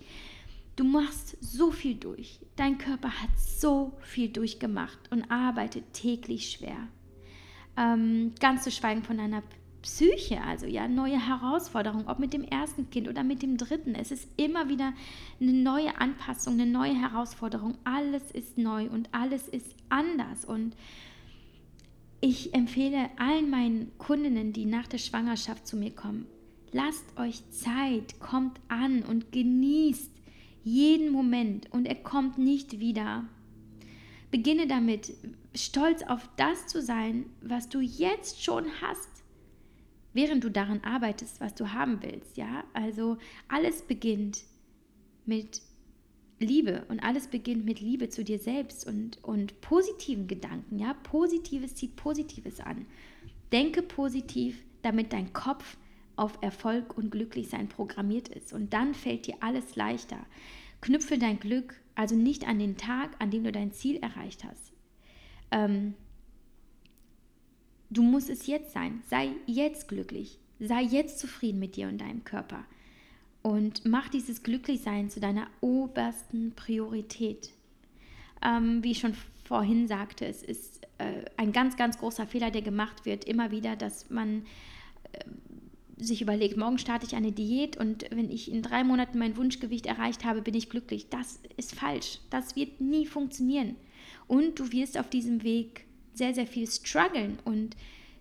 Du machst so viel durch. Dein Körper hat so viel durchgemacht und arbeitet täglich schwer. Ähm, ganz zu schweigen von deiner Psyche, also ja, neue Herausforderungen, ob mit dem ersten Kind oder mit dem dritten. Es ist immer wieder eine neue Anpassung, eine neue Herausforderung. Alles ist neu und alles ist anders. Und ich empfehle allen meinen Kundinnen, die nach der Schwangerschaft zu mir kommen, lasst euch Zeit, kommt an und genießt jeden Moment und er kommt nicht wieder. Beginne damit, stolz auf das zu sein, was du jetzt schon hast, während du daran arbeitest, was du haben willst. Ja, also alles beginnt mit Liebe und alles beginnt mit Liebe zu dir selbst und, und positiven Gedanken. Ja, Positives zieht Positives an. Denke positiv, damit dein Kopf auf Erfolg und Glücklichsein programmiert ist. Und dann fällt dir alles leichter. Knüpfe dein Glück also nicht an den Tag, an dem du dein Ziel erreicht hast. Ähm, du musst es jetzt sein. Sei jetzt glücklich. Sei jetzt zufrieden mit dir und deinem Körper. Und mach dieses Glücklichsein zu deiner obersten Priorität. Ähm, wie ich schon vorhin sagte, es ist äh, ein ganz, ganz großer Fehler, der gemacht wird, immer wieder, dass man äh, sich überlegt, morgen starte ich eine Diät und wenn ich in drei Monaten mein Wunschgewicht erreicht habe, bin ich glücklich. Das ist falsch. Das wird nie funktionieren. Und du wirst auf diesem Weg sehr, sehr viel strugglen und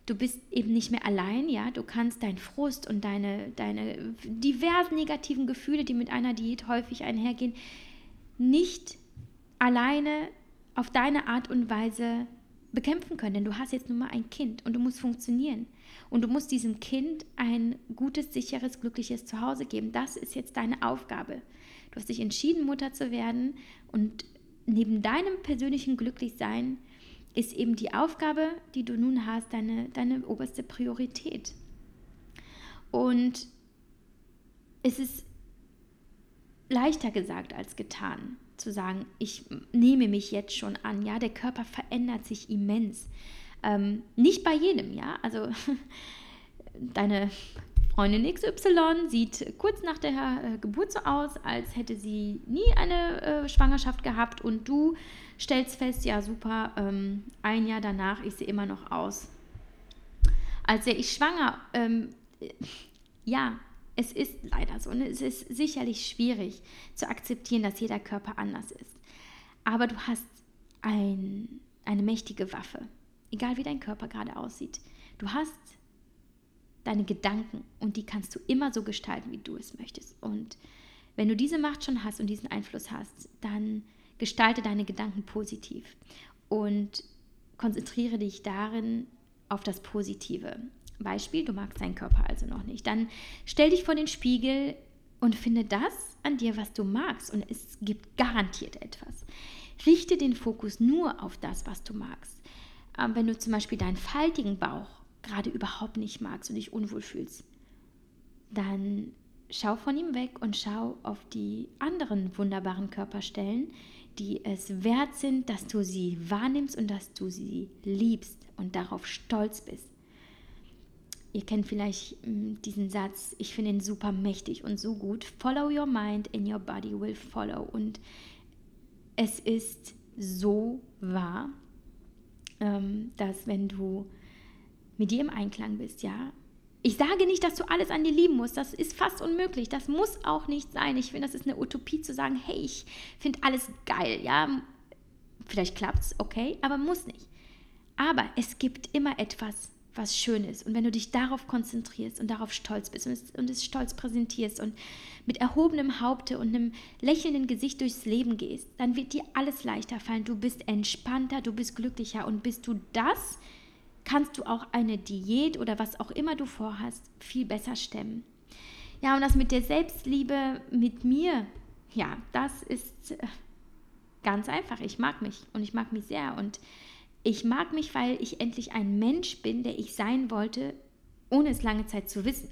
du bist eben nicht mehr allein, ja. Du kannst deinen Frust und deine, deine diversen negativen Gefühle, die mit einer Diät häufig einhergehen, nicht alleine auf deine Art und Weise bekämpfen können, denn du hast jetzt nun mal ein Kind und du musst funktionieren. Und du musst diesem Kind ein gutes, sicheres, glückliches Zuhause geben. Das ist jetzt deine Aufgabe. Du hast dich entschieden, Mutter zu werden und neben deinem persönlichen Glücklichsein ist eben die Aufgabe, die du nun hast, deine, deine oberste Priorität. Und es ist leichter gesagt als getan, zu sagen, ich nehme mich jetzt schon an. Ja, der Körper verändert sich immens. Ähm, nicht bei jedem, ja. Also deine Freundin XY sieht kurz nach der äh, Geburt so aus, als hätte sie nie eine äh, Schwangerschaft gehabt und du stellst fest, ja super, ähm, ein Jahr danach, ich sehe immer noch aus. Als wäre ich schwanger. Ähm, ja, es ist leider so. Ne? Es ist sicherlich schwierig zu akzeptieren, dass jeder Körper anders ist. Aber du hast ein, eine mächtige Waffe, egal wie dein Körper gerade aussieht. Du hast deine Gedanken und die kannst du immer so gestalten, wie du es möchtest. Und wenn du diese Macht schon hast und diesen Einfluss hast, dann gestalte deine Gedanken positiv und konzentriere dich darin auf das Positive. Beispiel, du magst deinen Körper also noch nicht. Dann stell dich vor den Spiegel und finde das an dir, was du magst. Und es gibt garantiert etwas. Richte den Fokus nur auf das, was du magst. Ähm, wenn du zum Beispiel deinen faltigen Bauch gerade überhaupt nicht magst und dich unwohl fühlst, dann schau von ihm weg und schau auf die anderen wunderbaren Körperstellen, die es wert sind, dass du sie wahrnimmst und dass du sie liebst und darauf stolz bist. Ihr kennt vielleicht hm, diesen Satz, ich finde ihn super mächtig und so gut. Follow your mind and your body will follow. Und es ist so wahr, ähm, dass wenn du mit dir im Einklang bist, ja, ich sage nicht, dass du alles an dir lieben musst. Das ist fast unmöglich. Das muss auch nicht sein. Ich finde, das ist eine Utopie zu sagen, hey, ich finde alles geil. Ja, vielleicht klappt es, okay, aber muss nicht. Aber es gibt immer etwas, was schön ist. Und wenn du dich darauf konzentrierst und darauf stolz bist und es, und es stolz präsentierst und mit erhobenem Haupte und einem lächelnden Gesicht durchs Leben gehst, dann wird dir alles leichter fallen. Du bist entspannter, du bist glücklicher und bist du das, kannst du auch eine Diät oder was auch immer du vorhast, viel besser stemmen. Ja, und das mit der Selbstliebe mit mir, ja, das ist äh, ganz einfach. Ich mag mich und ich mag mich sehr und ich mag mich, weil ich endlich ein Mensch bin, der ich sein wollte, ohne es lange Zeit zu wissen.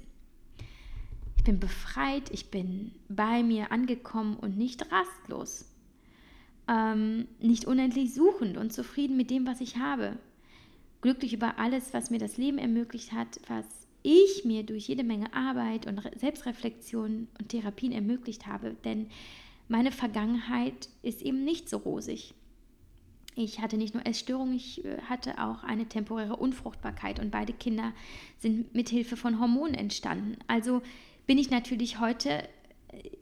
Ich bin befreit, ich bin bei mir angekommen und nicht rastlos. Ähm, nicht unendlich suchend und zufrieden mit dem, was ich habe. Glücklich über alles, was mir das Leben ermöglicht hat, was ich mir durch jede Menge Arbeit und Selbstreflexion und Therapien ermöglicht habe. Denn meine Vergangenheit ist eben nicht so rosig. Ich hatte nicht nur Essstörungen, ich äh, hatte auch eine temporäre Unfruchtbarkeit und beide Kinder sind mit Hilfe von Hormonen entstanden. Also bin ich natürlich heute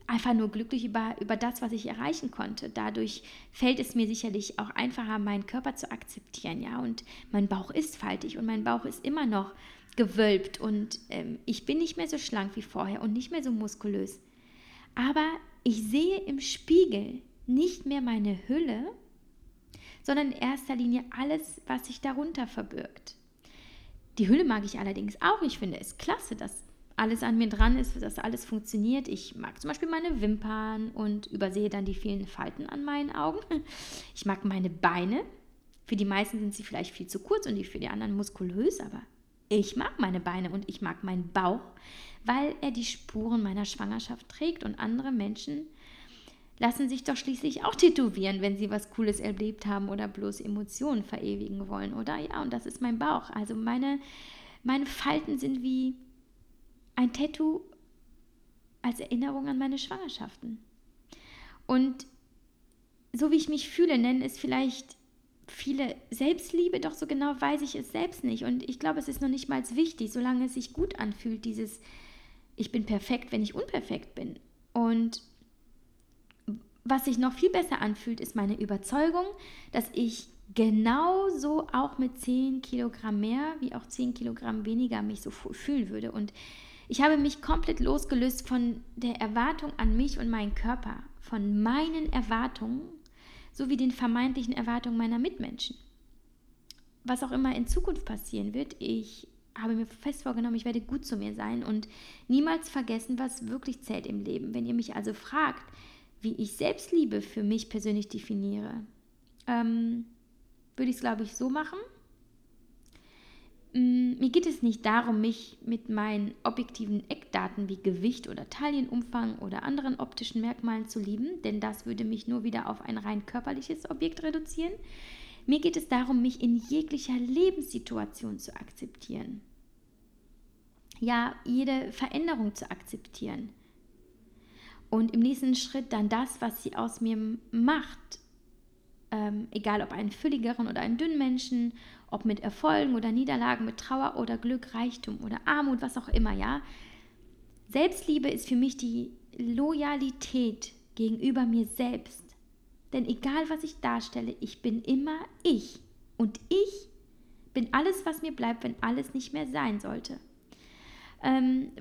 einfach nur glücklich über, über das, was ich erreichen konnte. Dadurch fällt es mir sicherlich auch einfacher, meinen Körper zu akzeptieren, ja. Und mein Bauch ist faltig und mein Bauch ist immer noch gewölbt und ähm, ich bin nicht mehr so schlank wie vorher und nicht mehr so muskulös. Aber ich sehe im Spiegel nicht mehr meine Hülle, sondern in erster Linie alles, was sich darunter verbirgt. Die Hülle mag ich allerdings auch. Ich finde es klasse, dass alles an mir dran ist, dass alles funktioniert. Ich mag zum Beispiel meine Wimpern und übersehe dann die vielen Falten an meinen Augen. Ich mag meine Beine. Für die meisten sind sie vielleicht viel zu kurz und für die anderen muskulös, aber ich mag meine Beine und ich mag meinen Bauch, weil er die Spuren meiner Schwangerschaft trägt und andere Menschen lassen sich doch schließlich auch tätowieren, wenn sie was Cooles erlebt haben oder bloß Emotionen verewigen wollen, oder? Ja, und das ist mein Bauch. Also meine, meine Falten sind wie ein Tattoo als Erinnerung an meine Schwangerschaften. Und so wie ich mich fühle, nennen es vielleicht viele Selbstliebe, doch so genau weiß ich es selbst nicht. Und ich glaube, es ist noch nicht mal wichtig, solange es sich gut anfühlt, dieses Ich bin perfekt, wenn ich unperfekt bin. Und was sich noch viel besser anfühlt, ist meine Überzeugung, dass ich genauso auch mit 10 Kilogramm mehr wie auch 10 Kilogramm weniger mich so fühlen würde. Und ich habe mich komplett losgelöst von der Erwartung an mich und meinen Körper, von meinen Erwartungen sowie den vermeintlichen Erwartungen meiner Mitmenschen. Was auch immer in Zukunft passieren wird, ich habe mir fest vorgenommen, ich werde gut zu mir sein und niemals vergessen, was wirklich zählt im Leben. Wenn ihr mich also fragt, wie ich Selbstliebe für mich persönlich definiere, ähm, würde ich es, glaube ich, so machen. Mm, mir geht es nicht darum, mich mit meinen objektiven Eckdaten wie Gewicht oder Taillenumfang oder anderen optischen Merkmalen zu lieben, denn das würde mich nur wieder auf ein rein körperliches Objekt reduzieren. Mir geht es darum, mich in jeglicher Lebenssituation zu akzeptieren. Ja, jede Veränderung zu akzeptieren. Und im nächsten Schritt dann das, was sie aus mir macht, ähm, egal ob einen fülligeren oder einen dünnen Menschen, ob mit Erfolgen oder Niederlagen, mit Trauer oder Glück, Reichtum oder Armut, was auch immer, ja. Selbstliebe ist für mich die Loyalität gegenüber mir selbst. Denn egal was ich darstelle, ich bin immer ich. Und ich bin alles, was mir bleibt, wenn alles nicht mehr sein sollte. Ähm,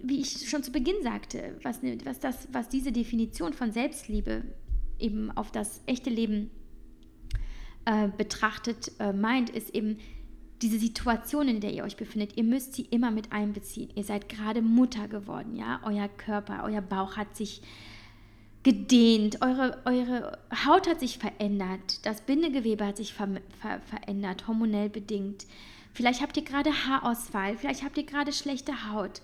wie ich schon zu Beginn sagte, was, ne, was, das, was diese Definition von Selbstliebe eben auf das echte Leben äh, betrachtet äh, meint, ist eben diese Situation, in der ihr euch befindet. Ihr müsst sie immer mit einbeziehen. Ihr seid gerade Mutter geworden, ja. Euer Körper, euer Bauch hat sich gedehnt, eure, eure Haut hat sich verändert, das Bindegewebe hat sich ver ver verändert, hormonell bedingt. Vielleicht habt ihr gerade Haarausfall, vielleicht habt ihr gerade schlechte Haut.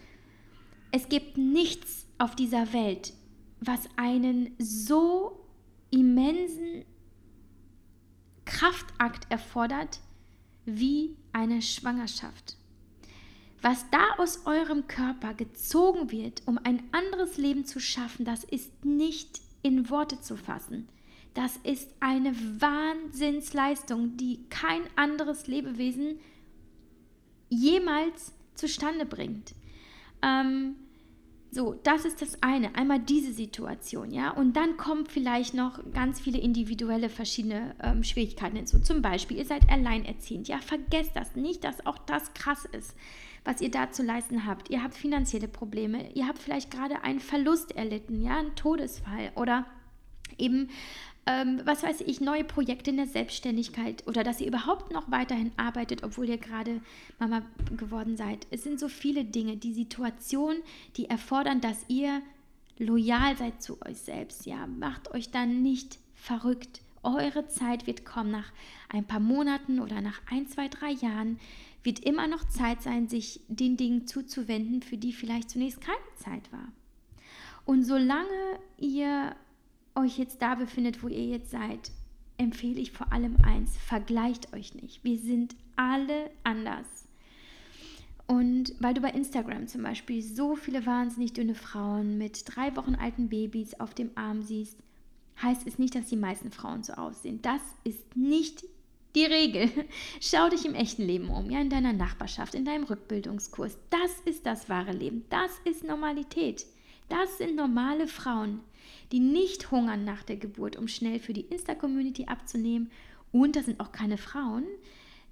Es gibt nichts auf dieser Welt, was einen so immensen Kraftakt erfordert wie eine Schwangerschaft. Was da aus eurem Körper gezogen wird, um ein anderes Leben zu schaffen, das ist nicht in Worte zu fassen. Das ist eine Wahnsinnsleistung, die kein anderes Lebewesen jemals zustande bringt. Ähm, so, das ist das eine. Einmal diese Situation, ja. Und dann kommen vielleicht noch ganz viele individuelle verschiedene ähm, Schwierigkeiten hinzu. Zum Beispiel, ihr seid alleinerziehend. Ja, vergesst das nicht, dass auch das krass ist, was ihr da zu leisten habt. Ihr habt finanzielle Probleme. Ihr habt vielleicht gerade einen Verlust erlitten, ja, einen Todesfall oder eben ähm, was weiß ich, neue Projekte in der Selbstständigkeit oder dass ihr überhaupt noch weiterhin arbeitet, obwohl ihr gerade Mama geworden seid. Es sind so viele Dinge, die Situationen, die erfordern, dass ihr loyal seid zu euch selbst. Ja, macht euch dann nicht verrückt. Eure Zeit wird kommen nach ein paar Monaten oder nach ein, zwei, drei Jahren wird immer noch Zeit sein, sich den Dingen zuzuwenden, für die vielleicht zunächst keine Zeit war. Und solange ihr euch jetzt da befindet, wo ihr jetzt seid, empfehle ich vor allem eins, vergleicht euch nicht. Wir sind alle anders. Und weil du bei Instagram zum Beispiel so viele wahnsinnig dünne Frauen mit drei Wochen alten Babys auf dem Arm siehst, heißt es nicht, dass die meisten Frauen so aussehen. Das ist nicht die Regel. Schau dich im echten Leben um, ja, in deiner Nachbarschaft, in deinem Rückbildungskurs. Das ist das wahre Leben. Das ist Normalität. Das sind normale Frauen, die nicht hungern nach der Geburt, um schnell für die Insta-Community abzunehmen. Und das sind auch keine Frauen,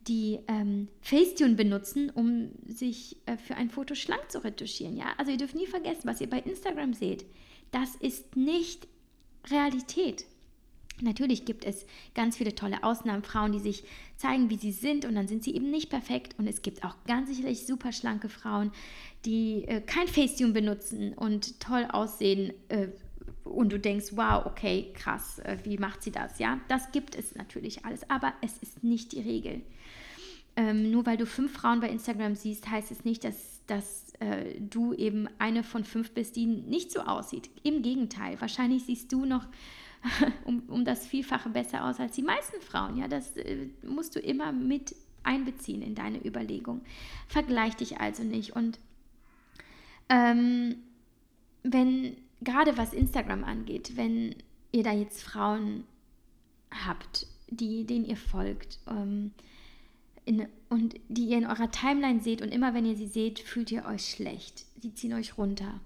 die ähm, Facetune benutzen, um sich äh, für ein Foto schlank zu retuschieren. Ja? Also ihr dürft nie vergessen, was ihr bei Instagram seht. Das ist nicht Realität. Natürlich gibt es ganz viele tolle Ausnahmen, Frauen, die sich zeigen, wie sie sind und dann sind sie eben nicht perfekt. Und es gibt auch ganz sicherlich super schlanke Frauen, die äh, kein Facetune benutzen und toll aussehen, äh, und du denkst, wow, okay, krass, äh, wie macht sie das? Ja, das gibt es natürlich alles, aber es ist nicht die Regel. Ähm, nur weil du fünf Frauen bei Instagram siehst, heißt es nicht, dass, dass äh, du eben eine von fünf bist, die nicht so aussieht. Im Gegenteil, wahrscheinlich siehst du noch um, um das Vielfache besser aus als die meisten Frauen. Ja, das äh, musst du immer mit einbeziehen in deine Überlegung. Vergleich dich also nicht. Und ähm, wenn gerade was Instagram angeht, wenn ihr da jetzt Frauen habt, die, denen ihr folgt ähm, in, und die ihr in eurer Timeline seht und immer wenn ihr sie seht, fühlt ihr euch schlecht. Sie ziehen euch runter.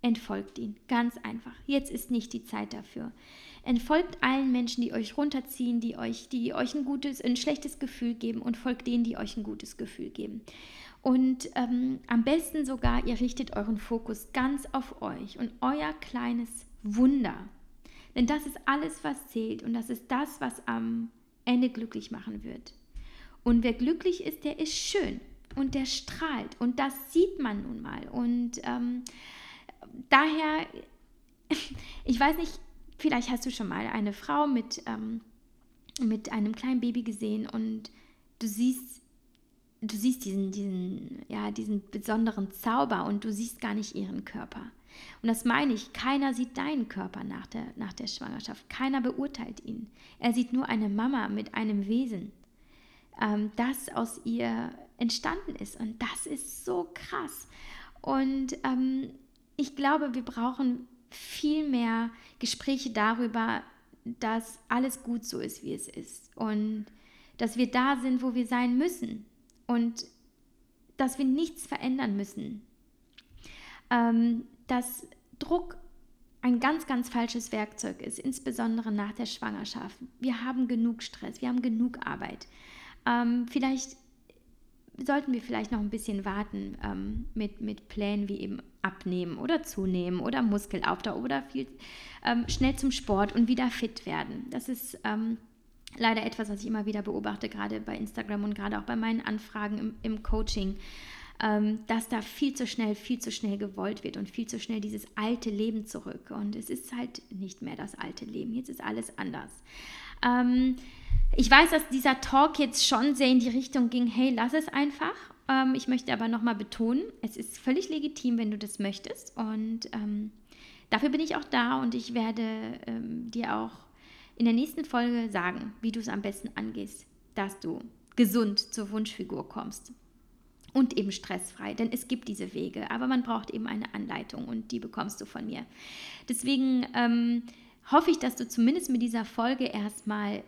Entfolgt ihnen. Ganz einfach. Jetzt ist nicht die Zeit dafür. Entfolgt allen Menschen, die euch runterziehen, die euch, die euch ein gutes, ein schlechtes Gefühl geben und folgt denen, die euch ein gutes Gefühl geben. Und ähm, am besten sogar, ihr richtet euren Fokus ganz auf euch und euer kleines Wunder. Denn das ist alles, was zählt und das ist das, was am Ende glücklich machen wird. Und wer glücklich ist, der ist schön und der strahlt und das sieht man nun mal. Und ähm, daher, ich weiß nicht, vielleicht hast du schon mal eine Frau mit, ähm, mit einem kleinen Baby gesehen und du siehst, du siehst diesen, diesen, ja, diesen besonderen Zauber und du siehst gar nicht ihren Körper. Und das meine ich, keiner sieht deinen Körper nach der, nach der Schwangerschaft. Keiner beurteilt ihn. Er sieht nur eine Mama mit einem Wesen, ähm, das aus ihr entstanden ist. Und das ist so krass. Und ähm, ich glaube, wir brauchen viel mehr Gespräche darüber, dass alles gut so ist, wie es ist. Und dass wir da sind, wo wir sein müssen. Und dass wir nichts verändern müssen. Ähm, dass Druck ein ganz, ganz falsches Werkzeug ist, insbesondere nach der Schwangerschaft. Wir haben genug Stress, wir haben genug Arbeit. Ähm, vielleicht sollten wir vielleicht noch ein bisschen warten ähm, mit, mit Plänen wie eben abnehmen oder zunehmen oder Muskelaufbau oder viel ähm, schnell zum Sport und wieder fit werden. Das ist ähm, leider etwas, was ich immer wieder beobachte, gerade bei Instagram und gerade auch bei meinen Anfragen im, im Coaching ähm, dass da viel zu schnell, viel zu schnell gewollt wird und viel zu schnell dieses alte Leben zurück. Und es ist halt nicht mehr das alte Leben. Jetzt ist alles anders. Ich weiß, dass dieser Talk jetzt schon sehr in die Richtung ging, hey, lass es einfach. Ähm, ich möchte aber nochmal betonen, es ist völlig legitim, wenn du das möchtest. Und ähm, dafür bin ich auch da und ich werde ähm, dir auch in der nächsten Folge sagen, wie du es am besten angehst, dass du gesund zur Wunschfigur kommst und eben stressfrei, denn es gibt diese Wege, aber man braucht eben eine Anleitung und die bekommst du von mir. Deswegen ähm, hoffe ich, dass du zumindest mit dieser Folge erstmal,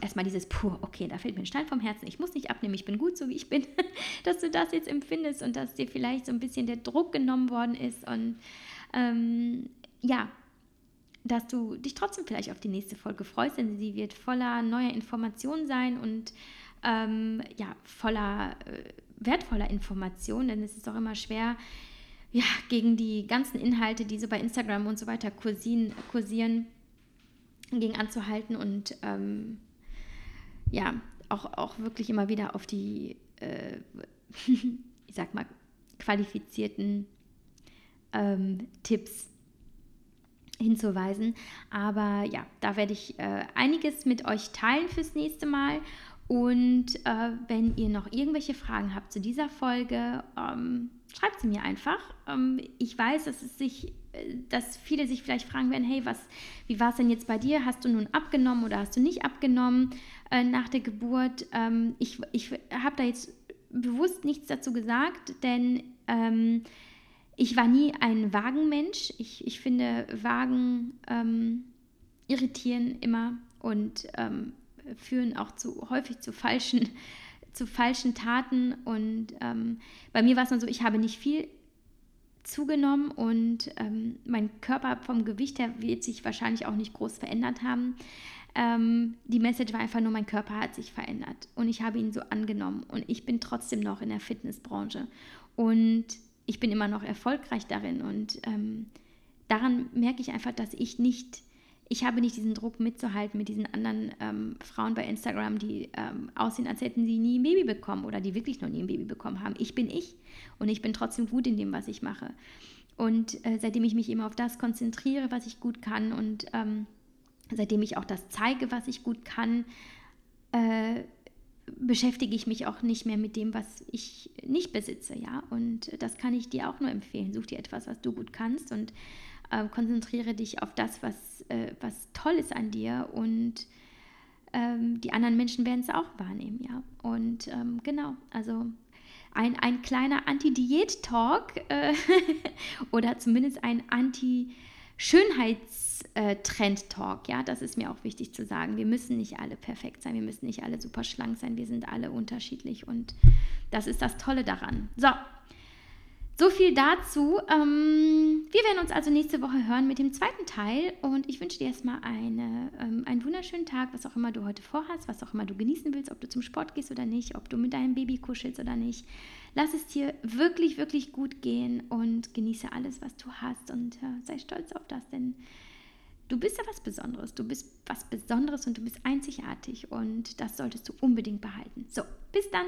erstmal dieses, puh, okay, da fällt mir ein Stein vom Herzen, ich muss nicht abnehmen, ich bin gut so wie ich bin, dass du das jetzt empfindest und dass dir vielleicht so ein bisschen der Druck genommen worden ist und ähm, ja, dass du dich trotzdem vielleicht auf die nächste Folge freust, denn sie wird voller neuer Informationen sein und ähm, ja, voller äh, wertvoller Information, denn es ist auch immer schwer, ja, gegen die ganzen Inhalte, die so bei Instagram und so weiter kursieren, kursieren gegen anzuhalten und ähm, ja, auch, auch wirklich immer wieder auf die, äh, ich sag mal, qualifizierten ähm, Tipps hinzuweisen. Aber ja, da werde ich äh, einiges mit euch teilen fürs nächste Mal und äh, wenn ihr noch irgendwelche Fragen habt zu dieser Folge, ähm, schreibt sie mir einfach. Ähm, ich weiß, dass es sich, dass viele sich vielleicht fragen werden, hey, was, wie war es denn jetzt bei dir? Hast du nun abgenommen oder hast du nicht abgenommen äh, nach der Geburt? Ähm, ich ich habe da jetzt bewusst nichts dazu gesagt, denn ähm, ich war nie ein Wagenmensch. Ich, ich finde Wagen ähm, irritieren immer und ähm, führen auch zu häufig zu falschen, zu falschen Taten. Und ähm, bei mir war es dann so, ich habe nicht viel zugenommen und ähm, mein Körper vom Gewicht her wird sich wahrscheinlich auch nicht groß verändert haben. Ähm, die Message war einfach nur, mein Körper hat sich verändert und ich habe ihn so angenommen und ich bin trotzdem noch in der Fitnessbranche und ich bin immer noch erfolgreich darin und ähm, daran merke ich einfach, dass ich nicht ich habe nicht diesen Druck mitzuhalten mit diesen anderen ähm, Frauen bei Instagram, die ähm, aussehen, als hätten sie nie ein Baby bekommen oder die wirklich noch nie ein Baby bekommen haben. Ich bin ich und ich bin trotzdem gut in dem, was ich mache. Und äh, seitdem ich mich immer auf das konzentriere, was ich gut kann und ähm, seitdem ich auch das zeige, was ich gut kann, äh, beschäftige ich mich auch nicht mehr mit dem, was ich nicht besitze, ja. Und das kann ich dir auch nur empfehlen. Such dir etwas, was du gut kannst und äh, konzentriere dich auf das, was, äh, was toll ist an dir und ähm, die anderen Menschen werden es auch wahrnehmen, ja. Und ähm, genau, also ein, ein kleiner Anti-Diät-Talk äh, oder zumindest ein Anti-Schönheitstrend-Talk, ja, das ist mir auch wichtig zu sagen. Wir müssen nicht alle perfekt sein, wir müssen nicht alle super schlank sein, wir sind alle unterschiedlich und das ist das Tolle daran. So, so viel dazu. Ähm, wir werden uns also nächste Woche hören mit dem zweiten Teil und ich wünsche dir erstmal eine, ähm, einen wunderschönen Tag, was auch immer du heute vorhast, was auch immer du genießen willst, ob du zum Sport gehst oder nicht, ob du mit deinem Baby kuschelst oder nicht. Lass es dir wirklich, wirklich gut gehen und genieße alles, was du hast und äh, sei stolz auf das, denn du bist ja was Besonderes. Du bist was Besonderes und du bist einzigartig und das solltest du unbedingt behalten. So, bis dann.